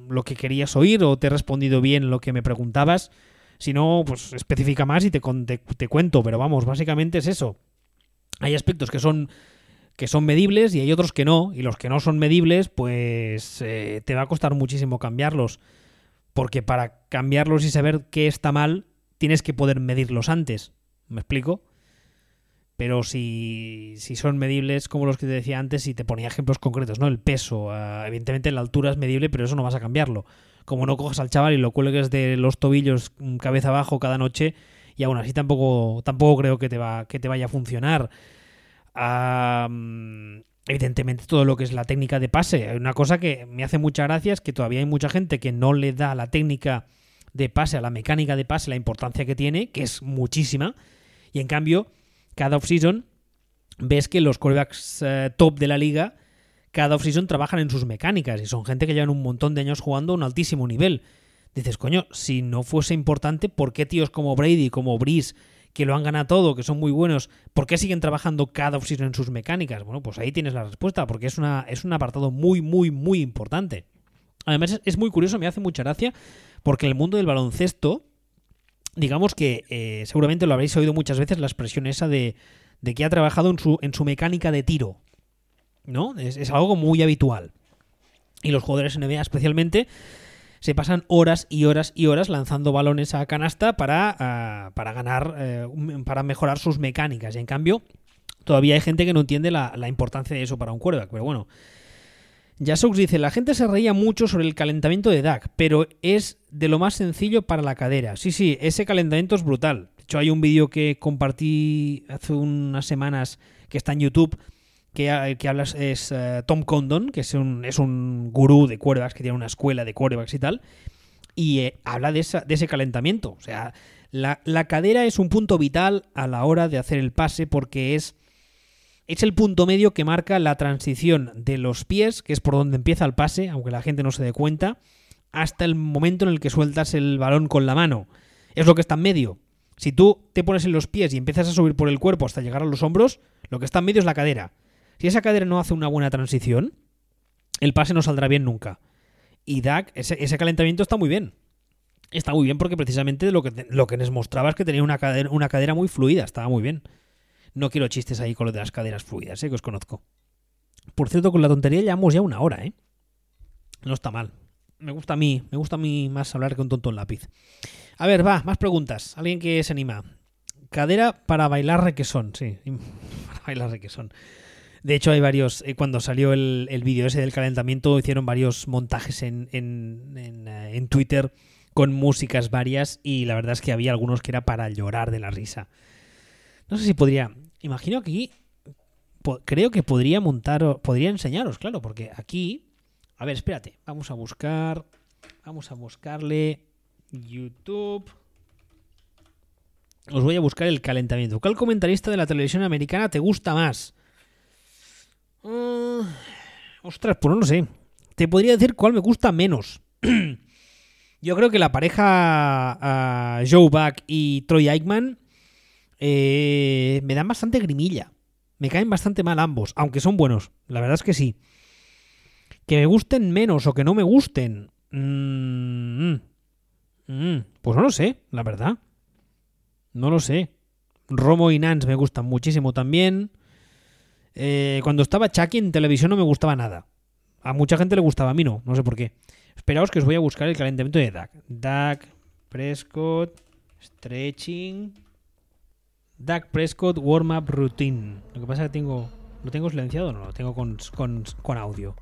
Speaker 1: lo que querías oír o te he respondido bien lo que me preguntabas. Si no, pues especifica más y te, te, cuento, pero vamos, básicamente es eso. Hay aspectos que son que son medibles y hay otros que no, y los que no son medibles, pues eh, te va a costar muchísimo cambiarlos, porque para cambiarlos y saber qué está mal, tienes que poder medirlos antes. ¿Me explico? pero si, si, son medibles como los que te decía antes y te ponía ejemplos concretos, ¿no? El peso, ah, evidentemente la altura es medible, pero eso no vas a cambiarlo. Como no cojas al chaval y lo cuelgues de los tobillos mm, cabeza abajo cada noche, y aún así tampoco, tampoco creo que te, va, que te vaya a funcionar. Evidentemente todo lo que es la técnica de pase. Una cosa que me hace mucha gracia es que todavía hay mucha gente que no le da a la técnica de pase, a la mecánica de pase, la importancia que tiene, que es muchísima, y en cambio cada offseason ves que los quarterbacks eh, top de la liga cada offseason trabajan en sus mecánicas y son gente que llevan un montón de años jugando a un altísimo nivel. Dices, coño, si no fuese importante, ¿por qué tíos como Brady, como Breeze, que lo han ganado todo, que son muy buenos, ¿por qué siguen trabajando cada offseason en sus mecánicas? Bueno, pues ahí tienes la respuesta, porque es, una, es un apartado muy, muy, muy importante. Además, es muy curioso, me hace mucha gracia, porque el mundo del baloncesto, digamos que eh, seguramente lo habréis oído muchas veces la expresión esa de, que ha trabajado en su, en su mecánica de tiro. ¿No? Es, algo muy habitual. Y los jugadores NBA especialmente se pasan horas y horas y horas lanzando balones a canasta para, ah, para ganar, eh, para mejorar sus mecánicas. Y en cambio, todavía hay gente que no entiende la, importancia de eso para un quarterback. Pero bueno, Jasux dice, la gente se reía mucho sobre el calentamiento de DAC, pero es de lo más sencillo para la cadera. Sí, sí, ese calentamiento es brutal. De hecho, hay un vídeo que compartí hace unas semanas que está en YouTube, que, que hablas, es eh, Tom Condon, que es un, es un gurú de cuerdas, que tiene una escuela de quarterbacks y tal, y eh, habla de, esa, de ese calentamiento. O sea, la, la cadera es un punto vital a la hora de hacer el pase porque es es el punto medio que marca la transición de los pies, que es por donde empieza el pase, aunque la gente no se dé cuenta, hasta el momento en el que sueltas el balón con la mano. Es lo que está en medio. Si tú te pones en los pies y empiezas a subir por el cuerpo hasta llegar a los hombros, lo que está en medio es la cadera. Si esa cadera no hace una buena transición, el pase no saldrá bien nunca. Y Dak, ese, calentamiento está muy bien. Está muy bien porque precisamente lo que, lo que les mostraba es que tenía una cadera, una cadera muy fluida, estaba muy bien. No quiero chistes ahí con lo de las caderas fluidas, ¿eh? que os conozco. Por cierto, con la tontería llevamos ya una hora, ¿eh? No está mal. Me gusta a mí, me gusta a mí más hablar que un tonto en lápiz. A ver, va, más preguntas. Alguien que se anima. Cadera para bailar requesón, sí. Para bailar requesón. De hecho, hay varios. Eh, cuando salió el, vídeo ese del calentamiento, hicieron varios montajes en, en, en, eh, en Twitter con músicas varias y la verdad es que había algunos que era para llorar de la risa. No sé si podría... Imagino que aquí... Creo que podría montar... Podría enseñaros, claro, porque aquí... A ver, espérate. Vamos a buscar... Vamos a buscarle... YouTube... Os voy a buscar el calentamiento. ¿Cuál comentarista de la televisión americana te gusta más? Uh, ostras, pues no lo sé. Te podría decir cuál me gusta menos. Yo creo que la pareja Joe Buck y Troy Aikman eh, me dan bastante grimilla. Me caen bastante mal ambos, aunque son buenos. La verdad es que sí. Que me gusten menos o que no me gusten. Mm, mm, mm, pues no lo sé, la verdad. No lo sé. Romo y Nance me gustan muchísimo también. Eh, cuando estaba Chucky en televisión no me gustaba nada. A mucha gente le gustaba, a mí no, no sé por qué. Esperaos que os voy a buscar el calentamiento de Dak. Dak Prescott Stretching. Dak Prescott Warm Up Routine. Lo que pasa es que tengo. ¿Lo tengo silenciado o no? Lo tengo con, con audio.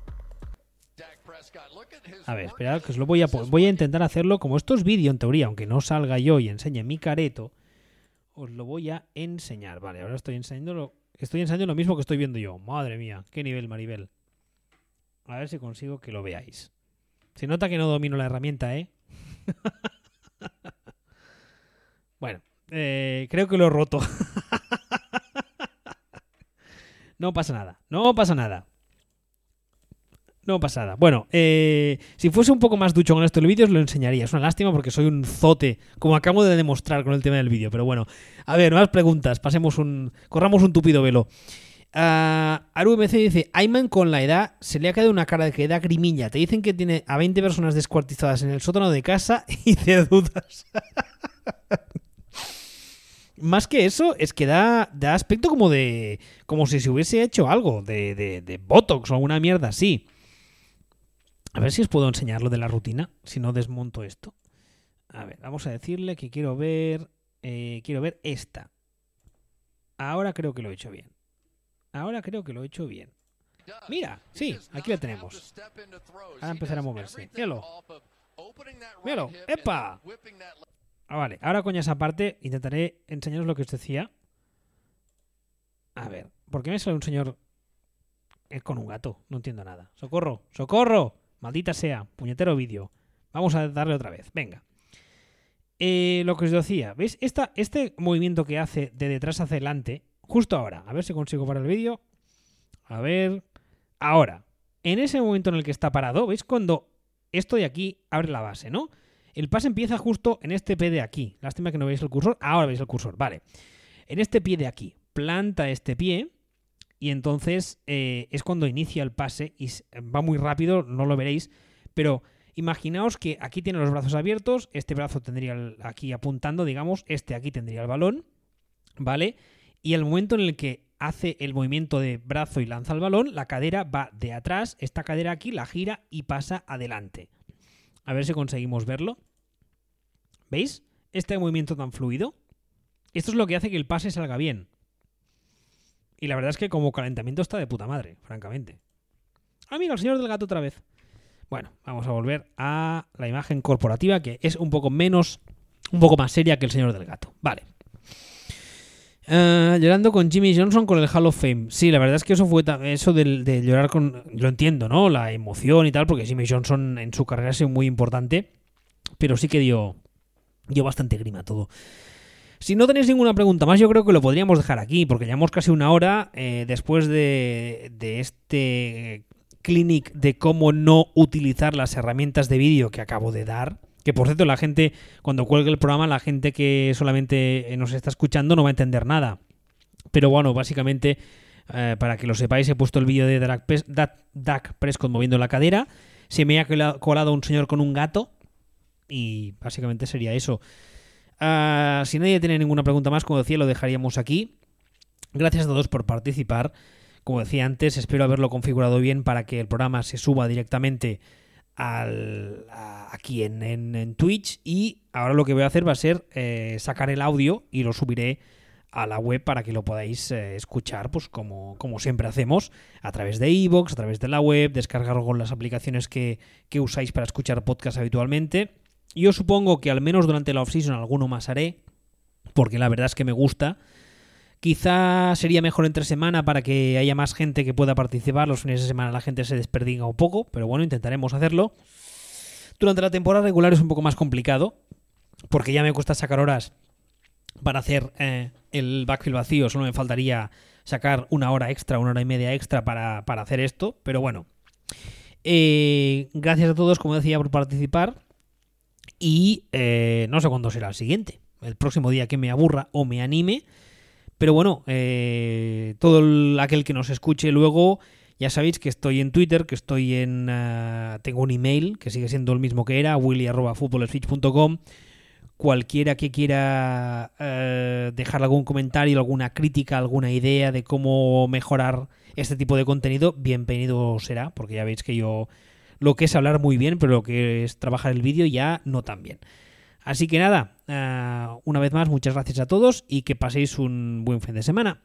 Speaker 1: A ver, esperad que os lo voy a voy a intentar hacerlo como esto es vídeo en teoría, aunque no salga yo y enseñe mi careto os lo voy a enseñar. Vale, ahora estoy enseñando lo, estoy enseñando lo mismo que estoy viendo yo. Madre mía, qué nivel, Maribel. A ver si consigo que lo veáis. Se nota que no domino la herramienta, ¿eh? bueno, eh, creo que lo he roto. no pasa nada, no pasa nada. No pasa. Bueno, eh, si fuese un poco más ducho con esto el vídeo os lo enseñaría. Es una lástima porque soy un zote, como acabo de demostrar con el tema del vídeo. Pero bueno, a ver, más preguntas. Pasemos un... Corramos un tupido velo. Uh, AruMC dice, Ayman con la edad se le ha quedado una cara de que da grimilla. Te dicen que tiene a 20 personas descuartizadas en el sótano de casa y te dudas. Más que eso, es que da, da aspecto como de... como si se hubiese hecho algo de, de, de Botox o alguna mierda así. A ver si os puedo enseñar lo de la rutina, si no desmonto esto. A ver, vamos a decirle que quiero ver. Eh, quiero ver esta. Ahora creo que lo he hecho bien. Ahora creo que lo he hecho bien. Mira, sí, aquí la tenemos. Ahora empezar a moverse. Míralo. Míralo. ¡Epa! Ah, vale, ahora con esa parte intentaré enseñaros lo que os decía. A ver, ¿por qué me sale un señor con un gato? No entiendo nada. ¡Socorro! ¡Socorro! Maldita sea, puñetero vídeo. Vamos a darle otra vez, venga. Eh, lo que os decía, ¿veis? este movimiento que hace de detrás hacia adelante, justo ahora, a ver si consigo parar el vídeo. A ver. Ahora, en ese momento en el que está parado, ¿veis? Cuando esto de aquí abre la base, ¿no? El pase empieza justo en este pie de aquí. Lástima que no veis el cursor. Ahora veis el cursor, vale. En este pie de aquí. Planta este pie y entonces eh, es cuando inicia el pase y va muy rápido, no lo veréis, pero imaginaos que aquí tiene los brazos abiertos, este brazo tendría aquí apuntando, digamos, este aquí tendría el balón, ¿vale? Y al momento en el que hace el movimiento de brazo y lanza el balón, la cadera va de atrás, esta cadera aquí la gira y pasa adelante. A ver si conseguimos verlo. ¿Veis? Este movimiento tan fluido. Esto es lo que hace que el pase salga bien. Y la verdad es que como calentamiento está de puta madre, francamente. Ah, mira, el señor del gato otra vez. Bueno, vamos a volver a la imagen corporativa, que es un poco menos, un poco más seria que el señor del gato. Vale. Eh, llorando con Jimmy Johnson con el Hall of Fame. Sí, la verdad es que eso fue eso de, llorar con. Lo entiendo, ¿no? La emoción y tal, porque Jimmy Johnson en su carrera ha sido muy importante. Pero sí que dio, dio bastante grima todo. Si no tenéis ninguna pregunta más, yo creo que lo podríamos dejar aquí, porque llevamos casi una hora eh, después de, este clinic de cómo no utilizar las herramientas de vídeo que acabo de dar. Que por cierto, la gente, cuando cuelgue el programa, la gente que solamente nos está escuchando no va a entender nada. Pero bueno, básicamente, eh, para que lo sepáis, he puesto el vídeo de Dak Prescott moviendo la cadera. Se me ha colado un señor con un gato. Y básicamente sería eso. Ah, si nadie tiene ninguna pregunta más, como decía, lo dejaríamos aquí. Gracias a todos por participar. Como decía antes, espero haberlo configurado bien para que el programa se suba directamente aquí en, Twitch. Y ahora lo que voy a hacer va a ser eh, sacar el audio y lo subiré a la web para que lo podáis eh, escuchar, pues como, como, siempre hacemos, a través de iVoox, a través de la web, descargar con las aplicaciones que, que usáis para escuchar podcast habitualmente Yo supongo que al menos durante la off-season alguno más haré, porque la verdad es que me gusta. Quizá sería mejor entre semana para que haya más gente que pueda participar. Los fines de semana la gente se desperdiga un poco, pero bueno, intentaremos hacerlo. Durante la temporada regular es un poco más complicado, porque ya me cuesta sacar horas para hacer eh, el backfield vacío. Solo me faltaría sacar una hora extra, una hora y media extra para, hacer esto. Pero bueno, eh, gracias a todos, como decía, por participar. Y eh, no sé cuándo será el siguiente. El próximo día que me aburra o me anime. Pero bueno, todo aquel que nos escuche luego, ya sabéis que estoy en Twitter, que estoy en... tengo un email que sigue siendo el mismo que era, willy.futbolswitch.com cualquiera que quiera eh, dejar algún comentario, alguna crítica, alguna idea de cómo mejorar este tipo de contenido, bienvenido será, porque ya veis que yo lo que es hablar muy bien, pero lo que es trabajar el vídeo ya no tan bien. Así que nada, eh, una vez más, muchas gracias a todos y que paséis un buen fin de semana.